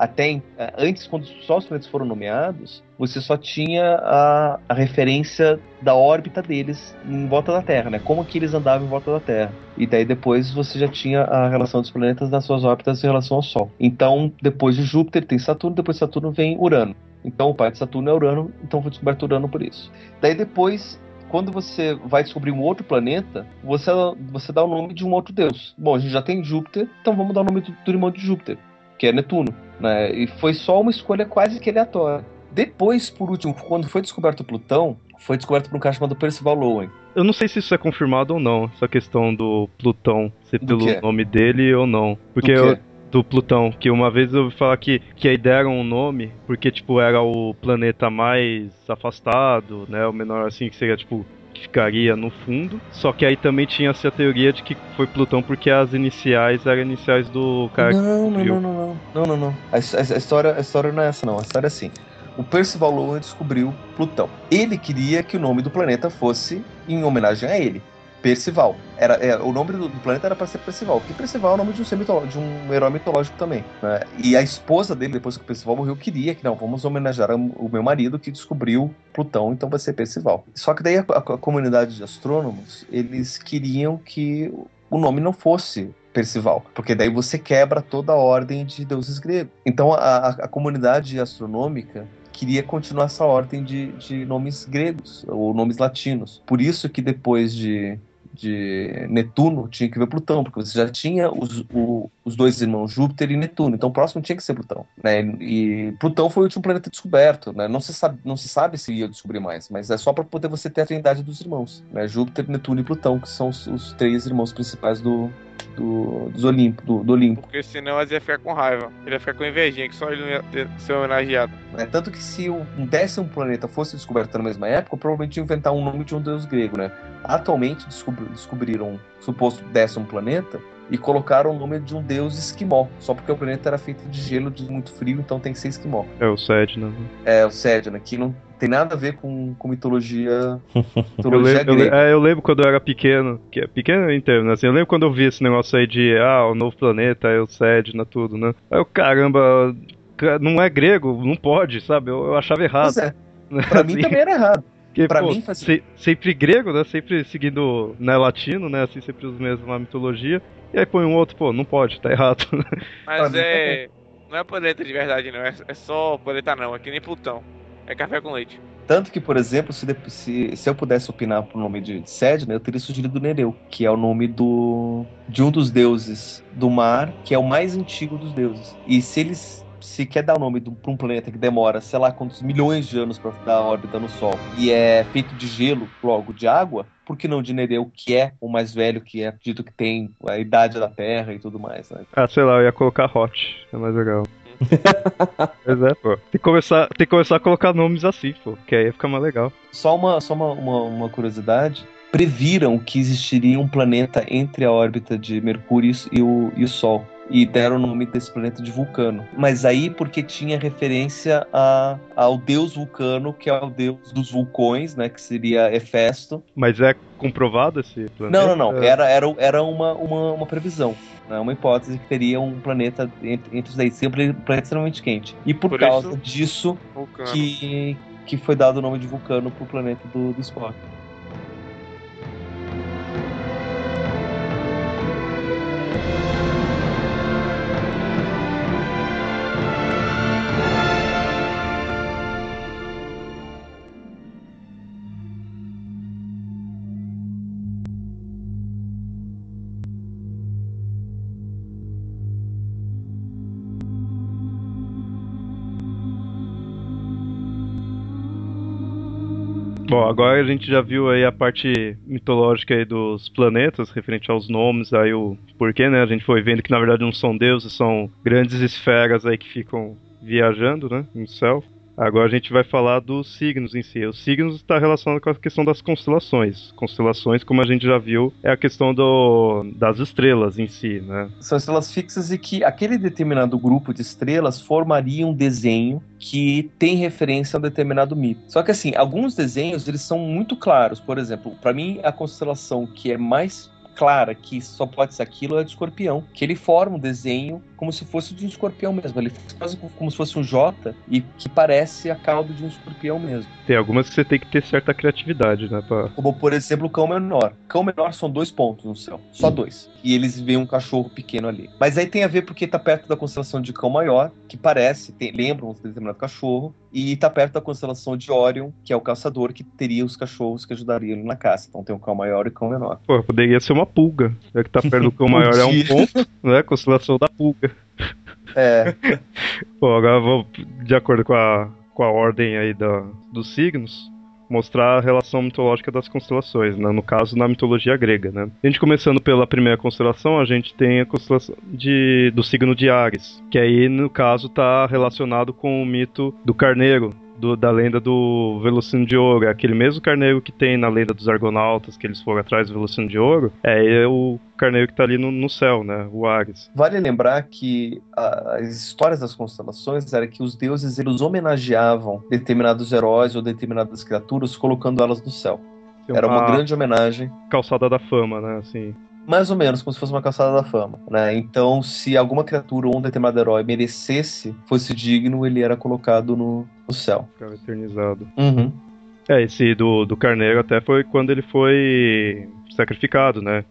Até é, antes, quando só os planetas foram nomeados, você só tinha a, a, referência da órbita deles em volta da Terra, né? Como que eles andavam em volta da Terra. E daí depois você já tinha a relação dos planetas nas suas órbitas em relação ao Sol. Então, depois de Júpiter tem Saturno, depois de Saturno vem Urano. Então o pai de Saturno é Urano, então foi descoberto Urano por isso. Daí depois quando você vai descobrir um outro planeta, você, você dá o nome de um outro deus. Bom, a gente já tem Júpiter, então vamos dar o nome do, do irmão de Júpiter, que é Netuno. Né? E foi só uma escolha quase que aleatória. Depois, por último, quando foi descoberto Plutão, foi descoberto por um cara chamado Percival Lowen. Eu não sei se isso é confirmado ou não, essa questão do Plutão ser pelo nome dele ou não. Porque eu, do Plutão, que uma vez eu ouvi falar que, que a ideia era um nome, porque, tipo, era o planeta mais afastado, né, o menor, assim, que seria, tipo, que ficaria no fundo, só que aí também tinha essa teoria de que foi Plutão porque as iniciais eram iniciais do cara não, que não, não, não, não, não, não, a, a, a, história, a história não é essa não, a história é assim, o Percival Lowell descobriu Plutão. Ele queria que o nome do planeta fosse em homenagem a ele. Percival. Era, é, o nome do, do, planeta era para ser Percival, porque Percival é o nome de um, de um herói mitológico também. Né? E a esposa dele, depois que o Percival morreu, queria que, não, vamos homenagear o meu marido que descobriu Plutão, então vai ser Percival. Só que daí a, a, a comunidade de astrônomos, eles queriam que o nome não fosse Percival, porque daí você quebra toda a ordem de deuses gregos. Então a, a comunidade astronômica queria continuar essa ordem de, de nomes gregos ou nomes latinos. Por isso que depois de de Netuno, tinha que ver Plutão, porque você já tinha os, o, os dois irmãos Júpiter e Netuno, então o próximo tinha que ser Plutão. Né? E Plutão foi o último planeta descoberto, né? não, se sabe, não se sabe se ia descobrir mais, mas é só para poder você ter a trindade dos irmãos, né? Júpiter, Netuno e Plutão, que são os, os três irmãos principais do, do, dos Olimpo, do, do Olimpo. Porque senão eles iam ficar com raiva. Ele ia ficar com invejinha, que só ele não ia ter, ser homenageado. É, tanto que se um décimo planeta fosse descoberto na mesma época, provavelmente ia inventar um nome de um deus grego, né? Atualmente descobri, descobriram o suposto décimo planeta e colocaram o nome de um deus esquimó, só porque o planeta era feito de gelo, de muito frio, então tem que ser esquimó. É o Sedna. né? É, o Sedna, que não tem nada a ver com, com mitologia, [laughs] Eu, mitologia lembro, eu, le- grega. é, eu lembro quando eu era pequeno, que é pequeno em termos, né? Assim, eu lembro quando eu vi esse negócio aí de, ah, o novo planeta, é o Sedna, tudo, né? Aí eu, caramba, ca- não é grego, não pode, sabe? Eu, eu achava errado. Pois é, né? pra mim Assim, também era errado. [laughs] porque, pra pô, mim faz- se- sempre grego, né? Sempre seguindo, né, latino, né? Assim, sempre os mesmos na mitologia. E aí põe um outro, pô, não pode, tá errado. [laughs] Mas é. Não é planeta de verdade, não. É, é só planeta, não. É que nem Plutão. É café com leite. Tanto que, por exemplo, se, se, se eu pudesse opinar pro nome de Sedna, eu teria sugerido Nereu, que é o nome do de um dos deuses do mar, que é o mais antigo dos deuses. E se eles se quer dar o nome para um planeta que demora, sei lá quantos milhões de anos para dar órbita no Sol, e é feito de gelo, logo de água, por que não de Nereu, que é o mais velho, que é dito que tem a idade da Terra e tudo mais, né? ah, sei lá, eu ia colocar Hot, é mais legal. [laughs] Pois é, pô. Tem que, começar, tem que começar a colocar nomes assim, pô, que aí fica mais legal. Só uma, só uma, uma, uma curiosidade. Previram que existiria um planeta entre a órbita de Mercúrio e o, e o Sol. E deram o nome desse planeta de Vulcano. Mas aí porque tinha referência a, ao deus Vulcano, que é o deus dos vulcões, né? Que seria Hefesto. Mas é comprovado esse planeta? Não, não, não. É. Era, era, era uma, uma, uma previsão. Né? Uma hipótese que teria um planeta entre, entre os dois. Seria um planeta extremamente quente. E por, Por causa isso- disso Vulcano. que, que foi dado o nome de Vulcano pro planeta do, do Spock. Bom, agora a gente já viu aí a parte mitológica aí dos planetas, referente aos nomes, aí o porquê, né? A gente foi vendo que na verdade não são deuses, são grandes esferas aí que ficam viajando, né, no céu. Agora a gente vai falar dos signos em si. Os signos está relacionado com a questão das constelações. Constelações, como a gente já viu, é a questão do, das estrelas em si, né? São estrelas fixas e que aquele determinado grupo de estrelas formaria um desenho que tem referência a um determinado mito. Só que assim, alguns desenhos eles são muito claros. Por exemplo, para mim a constelação que é mais clara que só pode ser aquilo é de escorpião, que ele forma um desenho como se fosse de um escorpião mesmo. Ele faz como se fosse um J e que parece a cauda de um escorpião mesmo. Tem algumas que você tem que ter certa criatividade, né? Pra... Como, por exemplo, o cão menor. Cão menor são dois pontos no céu. Só dois. E eles veem um cachorro pequeno ali. Mas aí tem a ver porque tá perto da constelação de cão maior, que parece, tem, lembra um determinado cachorro. E tá perto da constelação de Orion, que é o caçador, que teria os cachorros que ajudariam ele na caça. Então tem um cão maior e cão menor. Pô, poderia ser uma pulga. Já que tá perto do cão [laughs] maior é um ponto, né? Constelação da pulga. É, [laughs] Bom, agora eu vou, de acordo com a, com a ordem aí da, dos signos, mostrar a relação mitológica das constelações, né? no caso na mitologia grega. Né? A gente começando pela primeira constelação, a gente tem a constelação de, do signo de Ares, que aí no caso está relacionado com o mito do carneiro, do- da lenda do Velocino de Ouro. É aquele mesmo carneiro que tem na lenda dos Argonautas, que eles foram atrás do Velocino de Ouro, é o carneiro que está ali no, no céu, né? o Ares. Vale lembrar que a- as histórias das constelações era que os deuses eles homenageavam determinados heróis ou determinadas criaturas colocando elas no céu. Tem Era uma grande homenagem calçada da fama, né? Assim, mais ou menos como se fosse uma caçada da fama, né? Então, se alguma criatura ou um determinado herói merecesse, fosse digno, ele era colocado no, no céu. ficava eternizado. Uhum. É, esse do, do Carneiro até foi quando ele foi sacrificado, né?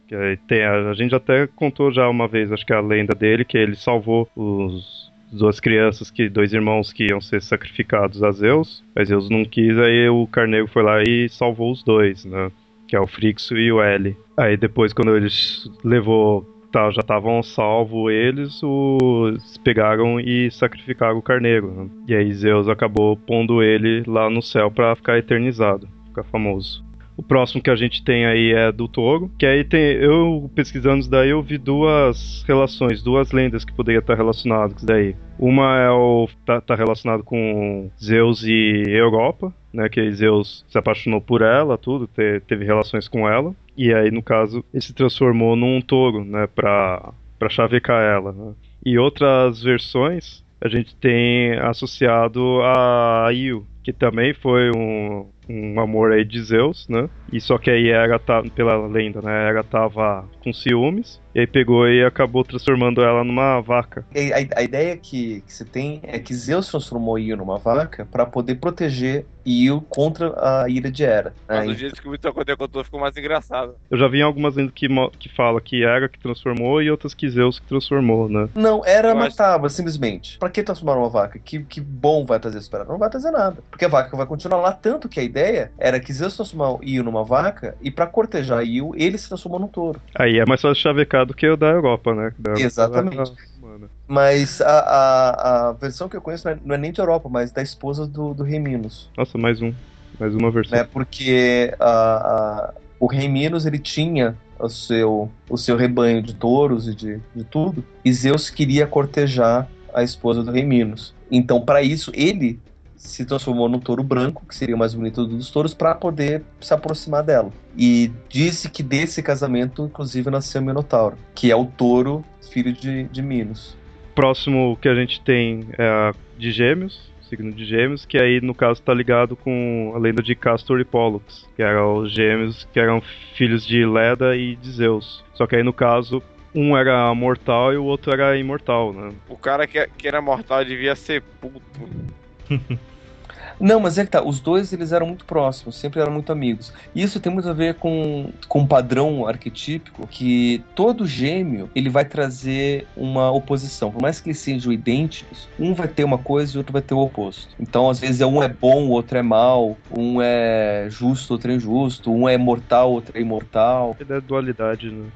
Tem, a, a gente até contou já uma vez, acho que a lenda dele, que ele salvou os duas crianças, que dois irmãos que iam ser sacrificados a Zeus, mas Zeus não quis, aí o Carneiro foi lá e salvou os dois, né? que é o Frixo e o L. Aí depois, quando eles levou tá, já estavam salvo eles, os pegaram e sacrificaram o carneiro. E aí Zeus acabou pondo ele lá no céu para ficar eternizado, ficar famoso. O próximo que a gente tem aí é do touro, que aí tem, eu pesquisando isso daí, eu vi duas relações, duas lendas que poderiam estar relacionadas daí. Uma é o tá, tá relacionado com Zeus e Europa, né, que Zeus se apaixonou por ela, tudo, te, teve relações com ela, e aí no caso ele se transformou num touro, né, para para chavecar ela. Né? E outras versões a gente tem associado a Io, que também foi um, um amor aí de Zeus, né? E só que aí Hera tá, pela lenda, né? Hera tava com ciúmes e aí pegou e acabou transformando ela numa vaca. A, a ideia que, que você tem é que Zeus transformou Io numa vaca para poder proteger Io contra a ira de Hera. Mas o jeito que o Vitor contou ficou mais engraçado. Eu já vi algumas lendas que, que fala que Hera que transformou e outras que Zeus que transformou, né? Não, Hera matava, acho... simplesmente. Pra que transformar uma vaca? Que, que bom vai trazer isso pra ela? Não vai trazer nada. Porque a vaca vai continuar lá, tanto que a ideia era que Zeus transformou Io numa vaca e para cortejar Io, ele se transformou num touro. Aí é mais fácil chavecar do que o da Europa, né? Da Exatamente. Mas a, a, a, versão que eu conheço não é, não é, nem de Europa, mas da esposa do, do Rei Minos. Nossa, mais um. Mais uma versão. É porque a, a, o Rei Minos ele tinha o seu, o seu rebanho de touros e de, de tudo, e Zeus queria cortejar a esposa do Rei Minos. Então, para isso, ele se transformou num touro branco, que seria o mais bonito dos touros, para poder se aproximar dela. E disse que desse casamento, inclusive, nasceu o Minotauro, que é o touro filho de, de Minos. Próximo que a gente tem é de Gêmeos, signo de Gêmeos, que aí no caso está ligado com a lenda de Castor e Pollux, que eram os gêmeos que eram filhos de Leda e de Zeus. Só que aí no caso um era mortal e o outro era imortal, né? O cara que, que era mortal devia ser puto. [laughs] Não, mas é que tá, os dois eles eram muito próximos, sempre eram muito amigos. E isso tem muito a ver com, com um padrão arquetípico que todo gêmeo ele vai trazer uma oposição. Por mais que eles sejam idênticos, um vai ter uma coisa e o outro vai ter o oposto. Então, às vezes, um é bom, o outro é mal, um é justo, outro é injusto, um é mortal, outro é imortal. É dualidade, né?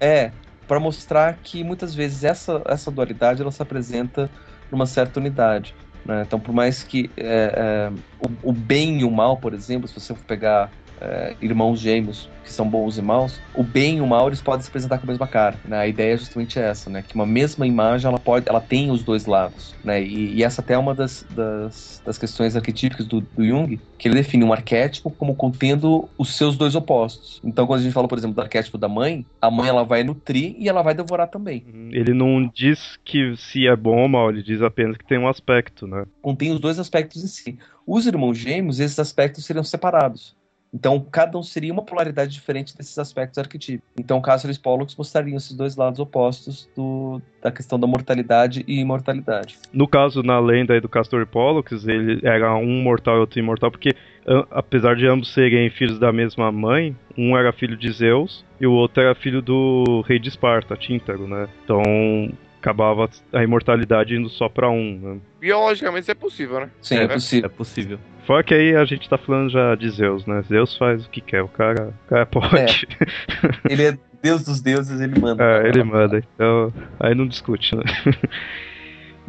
É, para mostrar que muitas vezes essa, essa dualidade ela se apresenta numa certa unidade. Né? Então, por mais que é, é, o, o, bem e o mal, por exemplo, se você for pegar é, irmãos gêmeos que são bons e maus, o bem e o mal eles podem se apresentar com a mesma cara. Né? A ideia é justamente essa, né? Que uma mesma imagem ela pode, ela tem os dois lados, né? E, e essa até é uma das, das, das questões arquetípicas do, do, Jung, que ele define um arquétipo como contendo os seus dois opostos. Então, quando a gente fala, por exemplo, do arquétipo da mãe, a mãe ela vai nutrir e ela vai devorar também. Uhum. Ele não diz que se é bom ou mal, ele diz apenas que tem um aspecto, né? Contém os dois aspectos em si. Os irmãos gêmeos, esses aspectos seriam separados. Então, cada um seria uma polaridade diferente desses aspectos arquetípicos. Então, Castor e Pollux mostrariam esses dois lados opostos do, da questão da mortalidade e imortalidade. No caso, na lenda do Castor e Pollux, ele era um mortal e outro imortal, porque apesar de ambos serem filhos da mesma mãe, um era filho de Zeus e o outro era filho do rei de Esparta, Tíntaro, né? Então, acabava a imortalidade indo só para um. Né? Biologicamente isso é possível, né? Sim, é, é possível. É possível. Fora que aí a gente tá falando já de Zeus, né? Zeus faz o que quer, o cara, o cara [laughs] pode. É. Ele é Deus dos deuses, ele manda. É, ele manda. Então, aí não discute, né? [laughs]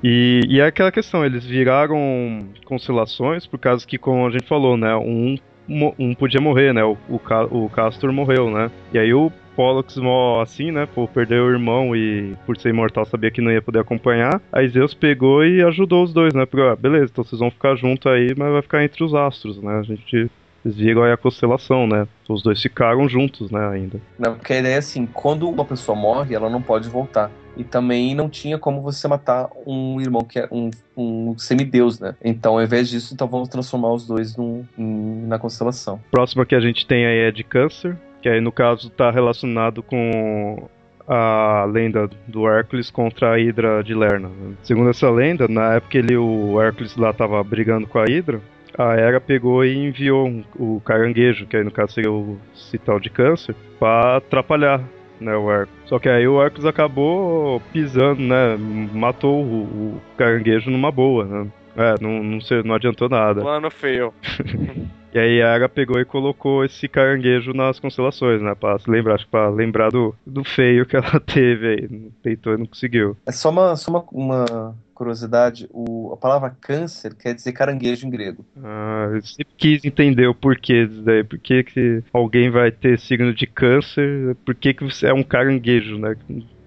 E, e é aquela questão, eles viraram constelações por causa que, como a gente falou, né? Um, um podia morrer, né? O, o, o Castor morreu, né? E aí o Pollux mó assim, né? Por perder o irmão e por ser imortal sabia que não ia poder acompanhar. Aí Zeus pegou e ajudou os dois, né? Porque, ah, beleza, então vocês vão ficar junto aí, mas vai ficar entre os astros, né? A gente viram aí a constelação, né? Os dois ficaram juntos, né, ainda. Não, porque a ideia é assim, quando uma pessoa morre, ela não pode voltar. E também não tinha como você matar um irmão que é um, um semideus, né? Então, ao invés disso, então vamos transformar os dois num, num, na constelação. Próxima que a gente tem aí é de câncer, que aí no caso está relacionado com a lenda do Hércules contra a Hidra de Lerna. Segundo essa lenda, na época ele, o Hércules lá estava brigando com a Hidra, a Hera pegou e enviou um, o caranguejo, que aí no caso seria o cital de câncer, para atrapalhar né, o Hércules. Só que aí o Hércules acabou pisando, né, matou o, o caranguejo numa boa, né. É, não, não, sei, não adiantou nada. Plano feio. [laughs] E aí a Hera pegou e colocou esse caranguejo nas constelações, né? Pra se lembrar, acho que pra lembrar do, do feio que ela [laughs] teve aí. Peitou e não conseguiu. É só uma, só uma, uma curiosidade, o, a palavra câncer quer dizer caranguejo em grego. Ah, eu sempre quis entender o porquê disso daí. Por que, que alguém vai ter signo de câncer? Por que, é um caranguejo, né?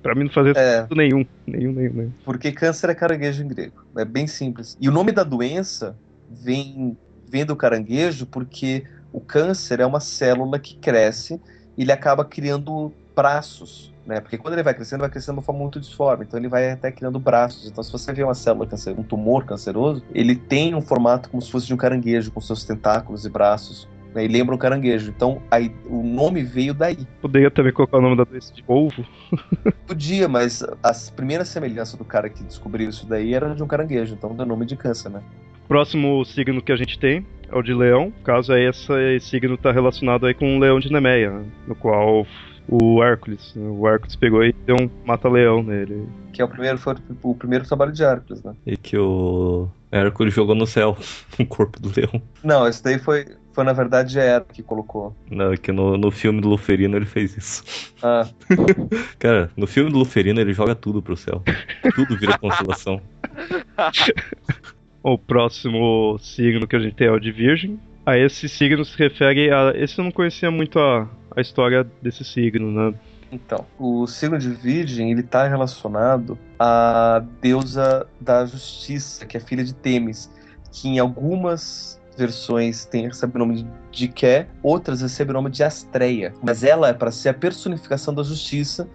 Pra mim não fazia É. sentido nenhum. Nenhum, nenhum, nenhum. Porque câncer é caranguejo em grego. É bem simples. E o nome da doença vem, vem do caranguejo porque o câncer é uma célula que cresce e ele acaba criando braços. Né? Porque quando ele vai crescendo, vai crescendo de uma forma muito disforme. Então ele vai até criando braços. Então, se você vê uma célula cancerosa, um tumor canceroso, ele tem um formato como se fosse de um caranguejo, com seus tentáculos e braços. Né? E lembra um caranguejo. Então aí, o nome veio daí. Poderia também colocar o nome da doença de polvo. [laughs] Podia, mas a primeira semelhança do cara que descobriu isso daí era de um caranguejo. Então deu nome de câncer, né? Próximo signo que a gente tem é o de leão. Caso aí, esse signo tá relacionado aí com o leão de Nemeia, no qual o Hércules, né? o Hércules pegou e deu um mata-leão nele. Que é o primeiro, foi o primeiro trabalho de Hércules, né? E que o Hércules jogou no céu [laughs] o corpo do leão. Não, esse daí foi, foi na verdade a Hera que colocou. Não, que no, no filme do Luferino ele fez isso. Ah, [laughs] Cara, no filme do Luferino ele joga tudo pro céu. Tudo vira constelação. [laughs] O próximo signo que a gente tem é o de Virgem. A esse signo se refere a. Esse eu não conhecia muito a, a história desse signo, né? então, o signo de Virgem, ele tá relacionado à deusa da justiça, que é filha de Temis, que em algumas versões tem recebe o nome de Ké, outras recebe o nome de Astreia. Mas ela é para ser a personificação da justiça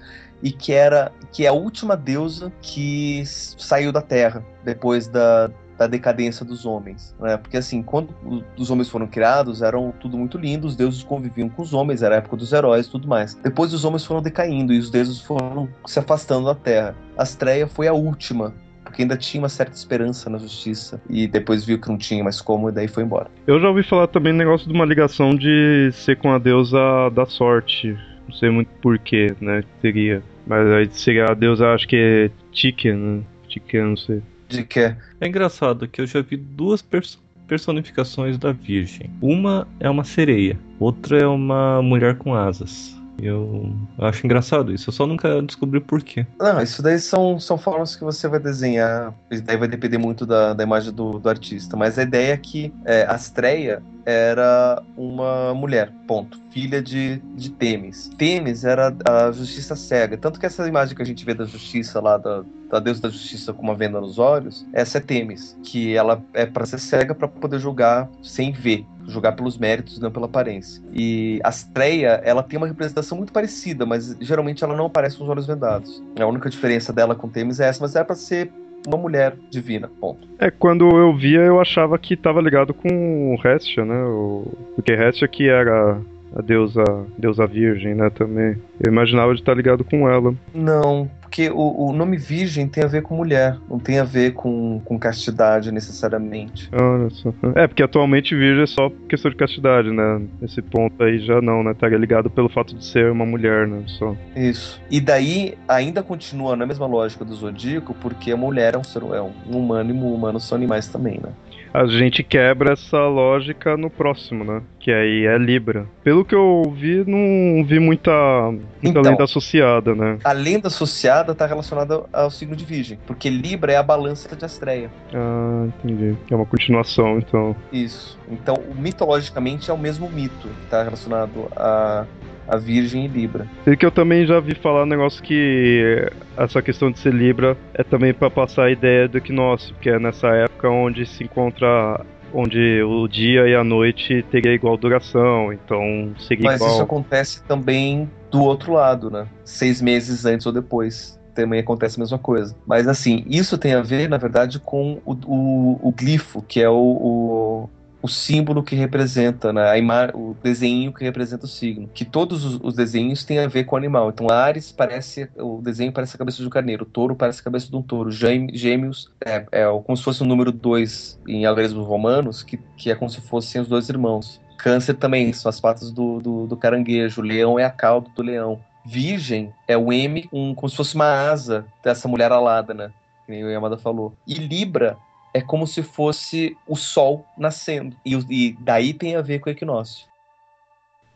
e que era que é a última deusa que saiu da Terra depois da, da decadência dos homens, né? Porque assim, quando os homens foram criados, eram tudo muito lindo, os deuses conviviam com os homens, era a época dos heróis e tudo mais. Depois os homens foram decaindo e os deuses foram se afastando da Terra. Astreia foi a última, porque ainda tinha uma certa esperança na justiça e depois viu que não tinha mais como e daí foi embora. Eu já ouvi falar também um negócio de uma ligação de ser com a deusa da sorte. Não sei muito porquê, né? Seria. Mas aí seria a deusa, acho que é Tique, né? Tique, não sei. De que É engraçado que eu já vi duas pers- personificações da Virgem. Uma é uma sereia, outra é uma mulher com asas. Eu acho engraçado isso, eu só nunca descobri por quê. Não, isso daí são, são formas que você vai desenhar. Isso daí vai depender muito da, da imagem do, do artista. Mas a ideia é que é, era uma mulher, ponto. Filha de, de Temis. Temis era a justiça cega. Tanto que essa imagem que a gente vê da justiça lá, da, da deusa da justiça com uma venda nos olhos, essa é Temis. Que ela é para ser cega para poder julgar sem ver. Julgar pelos méritos, não pela aparência. E Astreia, ela tem uma representação muito parecida, mas geralmente ela não aparece com os olhos vendados. A única diferença dela com Temis é essa, mas era para ser uma mulher divina, ponto. É, quando eu via, eu achava que tava ligado com o Hestia, né? O... Porque Hestia que era a deusa, deusa virgem, né, também. Eu imaginava de estar ligado com ela. Não, porque o, o nome virgem tem a ver com mulher, não tem a ver com, com castidade necessariamente. Olha só. É, porque atualmente virgem é só questão de castidade, né? Nesse ponto aí já não, né? Estaria ligado pelo fato de ser uma mulher, né? Só. Isso. E daí ainda continua na mesma lógica do zodíaco, porque a mulher é um ser é um humano e o humano são animais também, né? A gente quebra essa lógica no próximo, né? Que aí é Libra. Pelo que eu vi, não vi muita, muita Então. lenda associada, né? A lenda associada está relacionada ao signo de Virgem, porque Libra é a balança de Astreia. Ah, entendi. É uma continuação, então. Isso. Então, mitologicamente é o mesmo mito que está relacionado a, a Virgem e Libra. E que eu também já vi falar um negócio que essa questão de ser Libra é também para passar a ideia do equinócio, que é nessa época onde se encontra onde o dia e a noite teria igual duração, então seria Mas igual. isso acontece também do outro lado, né? Seis meses antes ou depois. Também acontece a mesma coisa. Mas assim, isso tem a ver, na verdade, com o, o, o glifo, que é o, o, o símbolo que representa, né? a o desenho que representa o signo. Que todos os, os desenhos têm a ver com o animal. Então, Ares parece. O desenho parece a cabeça de um carneiro, o touro parece a cabeça de um touro, Gêm- gêmeos é, é como se fosse o número 2 em algarismos romanos, que, que é como se fossem os dois irmãos. Câncer também, são as patas do, do, do caranguejo. Leão é a cauda do leão. Virgem é o M, um, como se fosse uma asa dessa mulher alada, né? Que nem o Yamada falou. E Libra é como se fosse o sol nascendo. E, e daí tem a ver com o equinócio.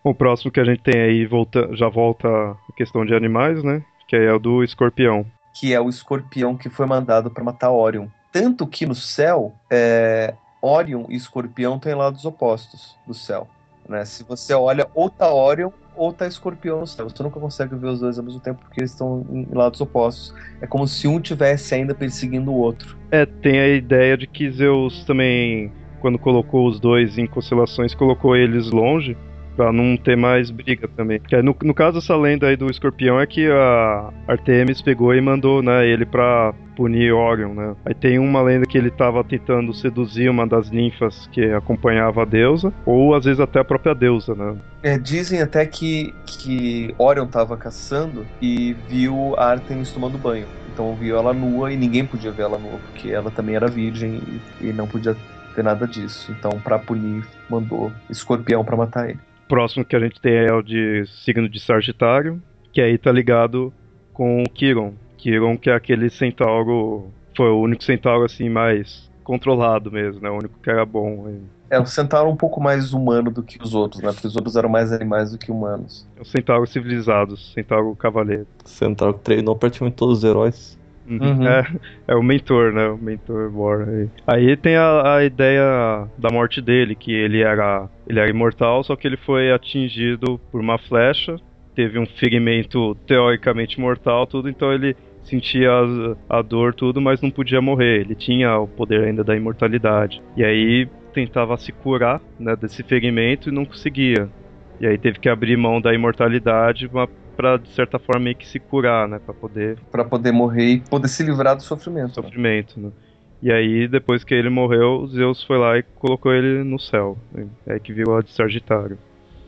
O próximo que a gente tem aí volta, já volta a questão de animais, né? Que é o do escorpião. Que é o escorpião que foi mandado para matar Orion. Tanto que no céu, é, Orion e escorpião têm lados opostos do céu. Né? Se você olha, ou tá Orion ou tá escorpião no céu. Você nunca consegue ver os dois ao mesmo tempo porque eles estão em lados opostos. É como se um tivesse ainda perseguindo o outro. É, tem a ideia de que Zeus também, quando colocou os dois em constelações, colocou eles longe Pra não ter mais briga também. Que no, no caso, essa lenda aí do escorpião é que a Artemis pegou e mandou né, ele pra punir Orion, né? Aí tem uma lenda que ele tava tentando seduzir uma das ninfas que acompanhava a deusa, ou às vezes até a própria deusa, né? É, dizem até que, que Orion tava caçando e viu a Artemis tomando banho. Então viu ela nua e ninguém podia ver ela nua, porque ela também era virgem e, e não podia ter nada disso. Então, para punir, mandou escorpião para matar ele próximo que a gente tem é o de signo de Sagitário, que aí tá ligado com o Kiron. Kiron que é aquele centauro, foi o único centauro assim mais controlado mesmo, né? O único que era bom. É um centauro um pouco mais humano do que os outros, né? Porque os outros eram mais animais do que humanos. É o centauro civilizado, centauro cavaleiro. Centauro que treinou praticamente todos os heróis. Uhum. É, é o mentor, né? O mentor. Aí, aí tem a, a, ideia da morte dele, que ele era, ele era imortal, só que ele foi atingido por uma flecha, teve um ferimento teoricamente mortal, tudo, então ele sentia a, a dor, tudo, mas não podia morrer. Ele tinha o poder ainda da imortalidade. E aí tentava se curar né, desse ferimento e não conseguia. E aí teve que abrir mão da imortalidade para de certa forma meio que se curar, né, para poder para poder morrer e poder se livrar do sofrimento. Sofrimento, né? E aí depois que ele morreu, Zeus foi lá e colocou ele no céu. Né? É aí que virou a de Sagitário.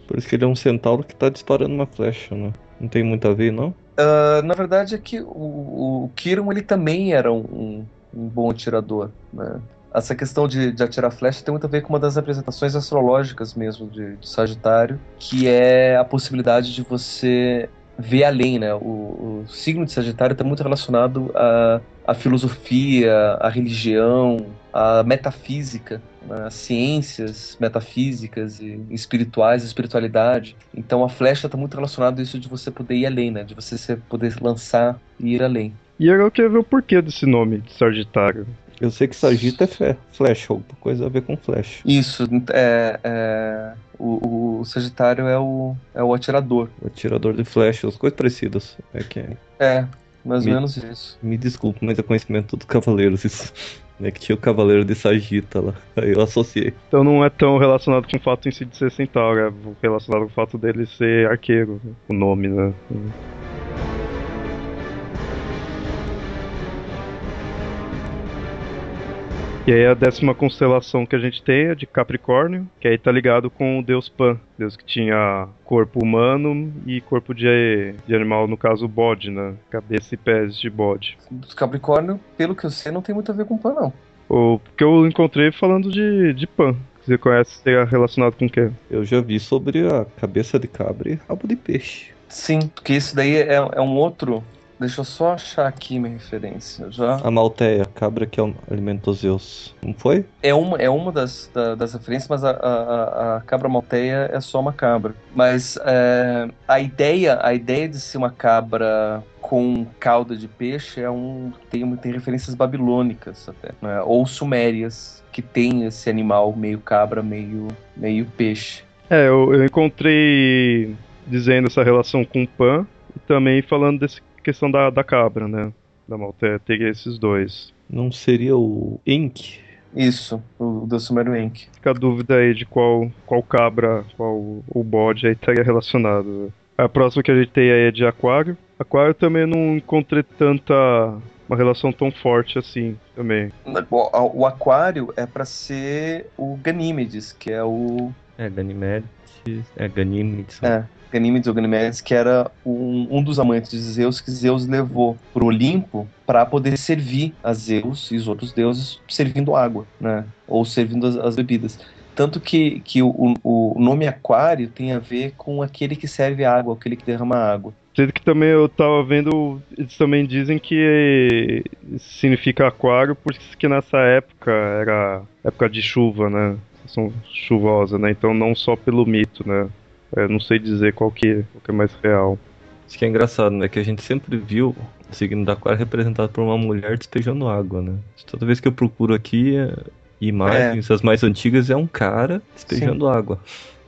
Por isso que ele é um centauro que tá disparando uma flecha, né? Não tem muito a ver, não? Uh, na verdade é que o, o Kiron ele também era um, um bom atirador, né? essa questão de, de, atirar flecha tem muito a ver com uma das apresentações astrológicas mesmo de, de Sagitário, que é a possibilidade de você ver além, né? O, o signo de Sagitário está muito relacionado à, à filosofia, à religião, à metafísica, né? às ciências metafísicas e espirituais, espiritualidade. Então a flecha está muito relacionado a isso de você poder ir além, né? De você poder lançar e ir além. E eu queria ver o porquê desse nome de Sagitário. Eu sei que Sagita é flash, alguma coisa a ver com flash. Isso, é, é o, o, Sagitário é o, é o atirador. O atirador de flechas, coisas parecidas. É, que é. é mais ou menos isso. Me desculpe, mas é conhecimento do Cavaleiros isso. É que tinha o Cavaleiro de Sagita lá. Aí eu associei. Então não é tão relacionado com o fato em si de ser centauro, é relacionado com o fato dele ser arqueiro, o nome, né? E aí a décima constelação que a gente tem é de Capricórnio, que aí tá ligado com o deus Pan, deus que tinha corpo humano e corpo de, de animal, no caso bode, né? Cabeça e pés de bode. Capricórnio, pelo que eu sei, não tem muito a ver com Pan, não. O que eu encontrei falando de, de Pan. Você conhece é relacionado com o quê? Eu já vi sobre a cabeça de cabra e rabo de peixe. Sim, porque isso daí é, é um outro Deixa eu só achar aqui minha referência. Já... A Malteia, cabra que alimentou Zeus. Não foi? É uma, é uma das, da, das referências, mas a, a, a, cabra Malteia é só uma cabra. Mas é, a ideia a ideia de ser uma cabra com cauda de peixe é um tem, tem referências babilônicas até, né? ou sumérias que tem esse animal meio cabra, meio meio peixe. É, eu, eu encontrei dizendo essa relação com o Pan e também falando desse questão da, da cabra, né? Da Malté, teria esses dois. Não seria o Ink? Isso, o do Sumério Ink. Fica a dúvida aí de qual, qual cabra, qual o bode aí estaria relacionado. Né? A próxima que a gente tem aí é de Aquário. Aquário também não encontrei tanta uma relação tão forte assim também. O, o Aquário é para ser o Ganímedes, que é o. É, Ganímedes. É, Ganímedes. É. Ganímedes ou Ganimedes, que era um, um dos amantes de Zeus que Zeus levou para o Olimpo para poder servir a Zeus e os outros deuses servindo água, né? Ou servindo as, as bebidas. Tanto que, que o, o, nome aquário tem a ver com aquele que serve água, aquele que derrama água. Sendo que também eu tava vendo, eles também dizem que significa aquário porque nessa época era época de chuva, né? São chuvosa, né? Então não só pelo mito, né? Eu não sei dizer qual que, qual que é mais real. Isso que é engraçado, né? Que a gente sempre viu o signo da aquário representado por uma mulher despejando água, né? Toda vez que eu procuro aqui é, imagens, é. as mais antigas, é um cara despejando Sim. água.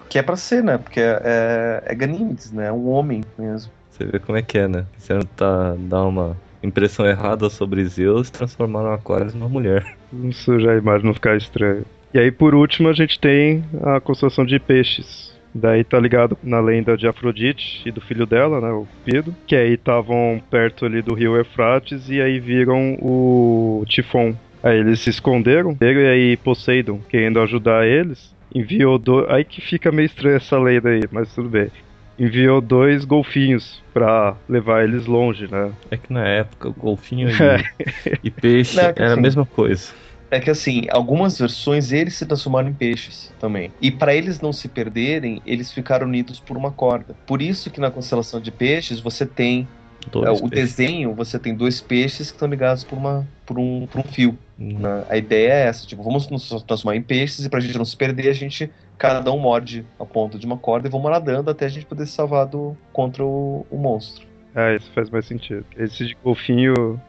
Que é pra ser, né? Porque é, é, é Ganímedes, né? É um homem mesmo. Você vê como é que é, né? Você tá dar uma impressão errada sobre Zeus e transformar o Aquarius numa mulher. Isso já a imagem não ficar estranha. E aí, por último, a gente tem a constelação de peixes. Daí tá ligado na lenda de Afrodite e do filho dela, né, o Cupido, que aí estavam perto ali do rio Eufrates e aí viram o Tifon. Aí eles se esconderam, e aí Poseidon, querendo ajudar eles, enviou dois. Aí que fica meio estranha essa lenda aí, mas tudo bem enviou dois golfinhos para levar eles longe, né? É que na época o golfinho [laughs] e, e peixe Não, é era assim, a mesma coisa. É que assim, algumas versões eles se transformaram em peixes também. E para eles não se perderem, eles ficaram unidos por uma corda. Por isso que na constelação de peixes você tem é, o peixes. desenho, você tem dois peixes que estão ligados por, uma, por, um, por um fio. Uhum. Né? A ideia é essa, tipo, vamos nos transformar em peixes e pra gente não se perder, a gente cada um morde a ponta de uma corda e vão nadando até a gente poder se salvar do, contra o, o monstro. Ah, isso faz mais sentido. Esse de golfinho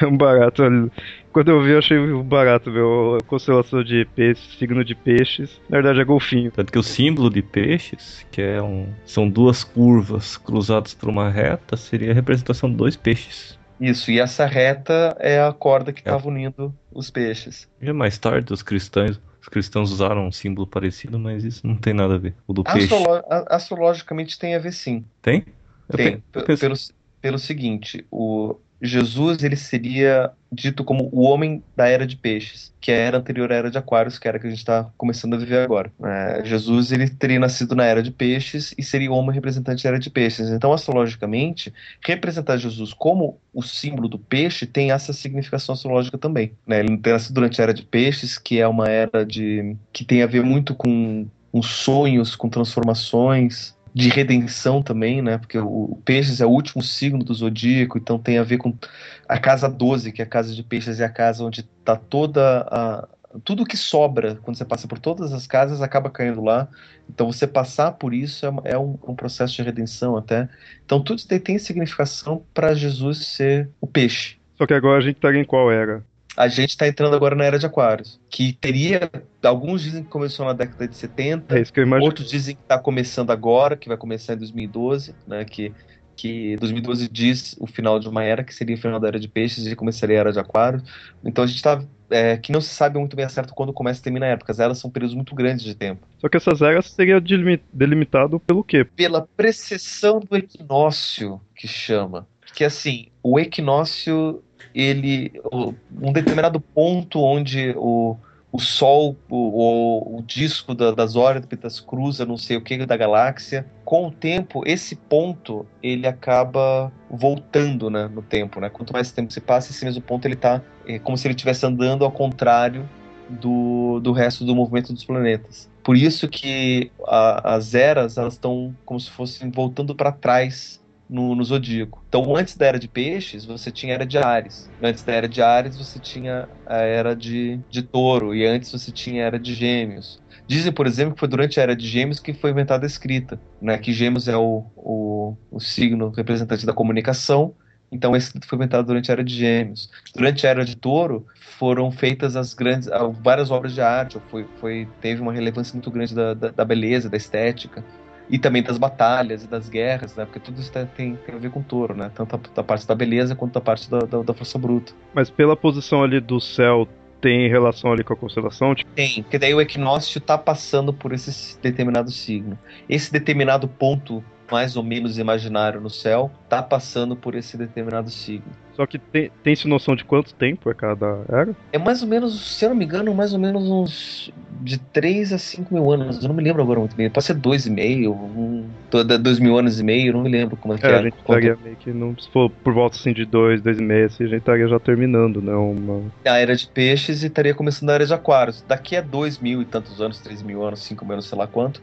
é um barato. Quando eu vi, eu achei um barato, meu. Constelação de peixes, signo de peixes. Na verdade, é golfinho. Tanto que o símbolo de peixes, que é um, são duas curvas cruzadas por uma reta, seria a representação de dois peixes. Isso, e essa reta é a corda que estava é. unindo os peixes. E mais tarde, os cristãos os cristãos usaram um símbolo parecido, mas isso não tem nada a ver. O do Astrolo peixe. Astrologicamente tem a ver sim. Tem? Tem. Pelo, pelo seguinte, o Jesus ele seria dito como o homem da era de peixes, que é a era anterior à era de aquários, que era a que a gente está começando a viver agora. É, Jesus ele teria nascido na era de peixes e seria o homem representante da era de peixes. Então, astrologicamente, representar Jesus como o símbolo do peixe tem essa significação astrológica também. Né? Ele tem nascido durante a era de peixes, que é uma era de que tem a ver muito com, com sonhos, com transformações, de redenção também, né? Porque o, Peixes é o último signo do zodíaco, então tem a ver com a casa 12, que é a casa de Peixes, é a casa onde está toda a. Tudo que sobra quando você passa por todas as casas acaba caindo lá. Então você passar por isso é, é um, um, processo de redenção até. Então tudo isso tem significação para Jesus ser o peixe. Só que agora a gente está em qual era? A gente está entrando agora na era de Aquários, que teria, alguns dizem que começou na década de 70, é outros dizem que está começando agora, que vai começar em 2012, né, que, que 2012 diz o final de uma era, que seria o final da era de peixes e começaria a era de Aquários. Então a gente está é, que não se sabe muito bem certo quando começa e termina a época. As eras são períodos muito grandes de tempo. Só que essas eras seria delimitado pelo quê? Pela precessão do equinócio, que chama. Que assim, o equinócio ele um determinado ponto onde o, o Sol, o, o, disco da, das órbitas cruza não sei o que da galáxia. Com o tempo, esse ponto ele acaba voltando né, no tempo. Né? Quanto mais tempo se passa, esse mesmo ponto ele está é como se ele estivesse andando ao contrário do, do resto do movimento dos planetas. Por isso que a, as eras elas estão como se fossem voltando para trás no, no, zodíaco. Então, antes da era de peixes, você tinha a era de Ares. Antes da era de Ares, você tinha a era de, de touro. E antes você tinha a era de gêmeos. Dizem, por exemplo, que foi durante a era de gêmeos que foi inventada a escrita. Né? Que gêmeos é o, o, o signo representante da comunicação. Então, a escrita foi inventada durante a era de gêmeos. Durante a era de touro, foram feitas as grandes, várias obras de arte. Foi, foi, teve uma relevância muito grande da, da, da beleza, da estética e também das batalhas e das guerras, né? Porque tudo isso tem, tem a ver com touro, né? Tanto a, a parte da beleza quanto a parte da, da, da, força bruta. Mas pela posição ali do céu, tem relação ali com a constelação? Tipo... Tem, porque daí o equinócio está passando por esse determinado signo. Esse determinado ponto mais ou menos imaginário no céu está passando por esse determinado signo. Só que tem, tem-se noção de quanto tempo é cada era? É mais ou menos, se eu não me engano, mais ou menos uns de 3 a 5 mil anos. Eu não me lembro agora muito bem. Pode ser 2,5, um, 2 mil anos e meio, não me lembro como é que é. é. A gente estaria meio que, não, se for por volta assim de 2, 2,5, assim, a gente estaria já terminando, né? Uma... A era de peixes e estaria começando a era de aquários. Daqui a 2 mil e tantos anos, 3 mil anos, 5 mil anos, sei lá quanto,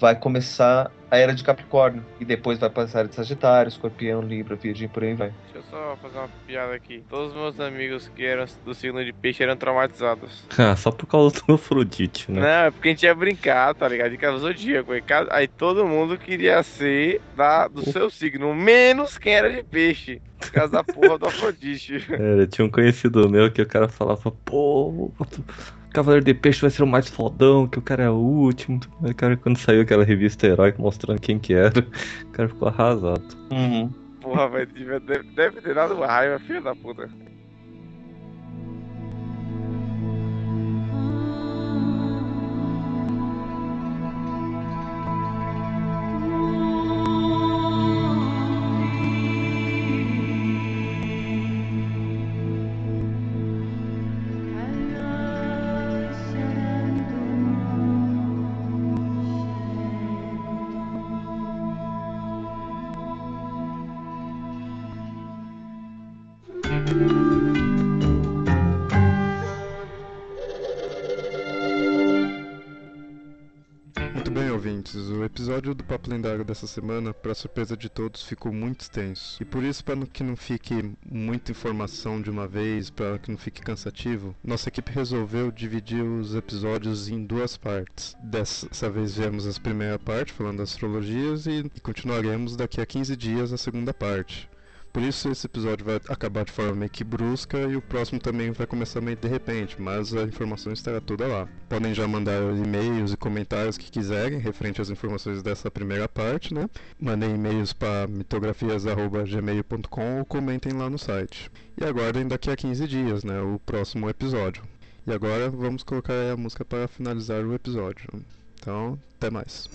vai começar a era de Capricórnio. E depois vai passar de Sagitário, Escorpião, Libra, Virgem, por aí vai. Deixa eu só fazer uma piada aqui. Todos os meus amigos que eram do signo de peixe eram traumatizados. [laughs] Ah, só por causa do Afrodite, né? Não, é porque a gente ia brincar, tá ligado? De cada zodíaco. Aí todo mundo queria ser da, do seu signo, menos quem era de peixe. Por causa da porra do Afrodite. [laughs] É, tinha um conhecido meu que o cara falava, pô, Cavaleiro de Peixe vai ser o mais fodão, que o cara é o último. Cara, quando saiu aquela revista Herói mostrando quem que era, o cara ficou arrasado. Uhum. Porra, velho, deve, deve ter dado uma raiva, filho da puta. Dessa semana, para surpresa de todos, ficou muito extenso. E por isso, para que não fique muita informação de uma vez, para que não fique cansativo, nossa equipe resolveu dividir os episódios em duas partes. Dessa vez viemos a primeira parte, falando das astrologias, e continuaremos daqui a 15 dias a segunda parte. Por isso esse episódio vai acabar de forma meio que brusca e o próximo também vai começar meio de repente, mas a informação estará toda lá. Podem já mandar e-mails e comentários que quiserem referente às informações dessa primeira parte, né? Mandem e-mails para mitografias@gmail.com ou comentem lá no site. E aguardem daqui a 15 dias, né, o próximo episódio. E agora vamos colocar a música para finalizar o episódio. Então, até mais.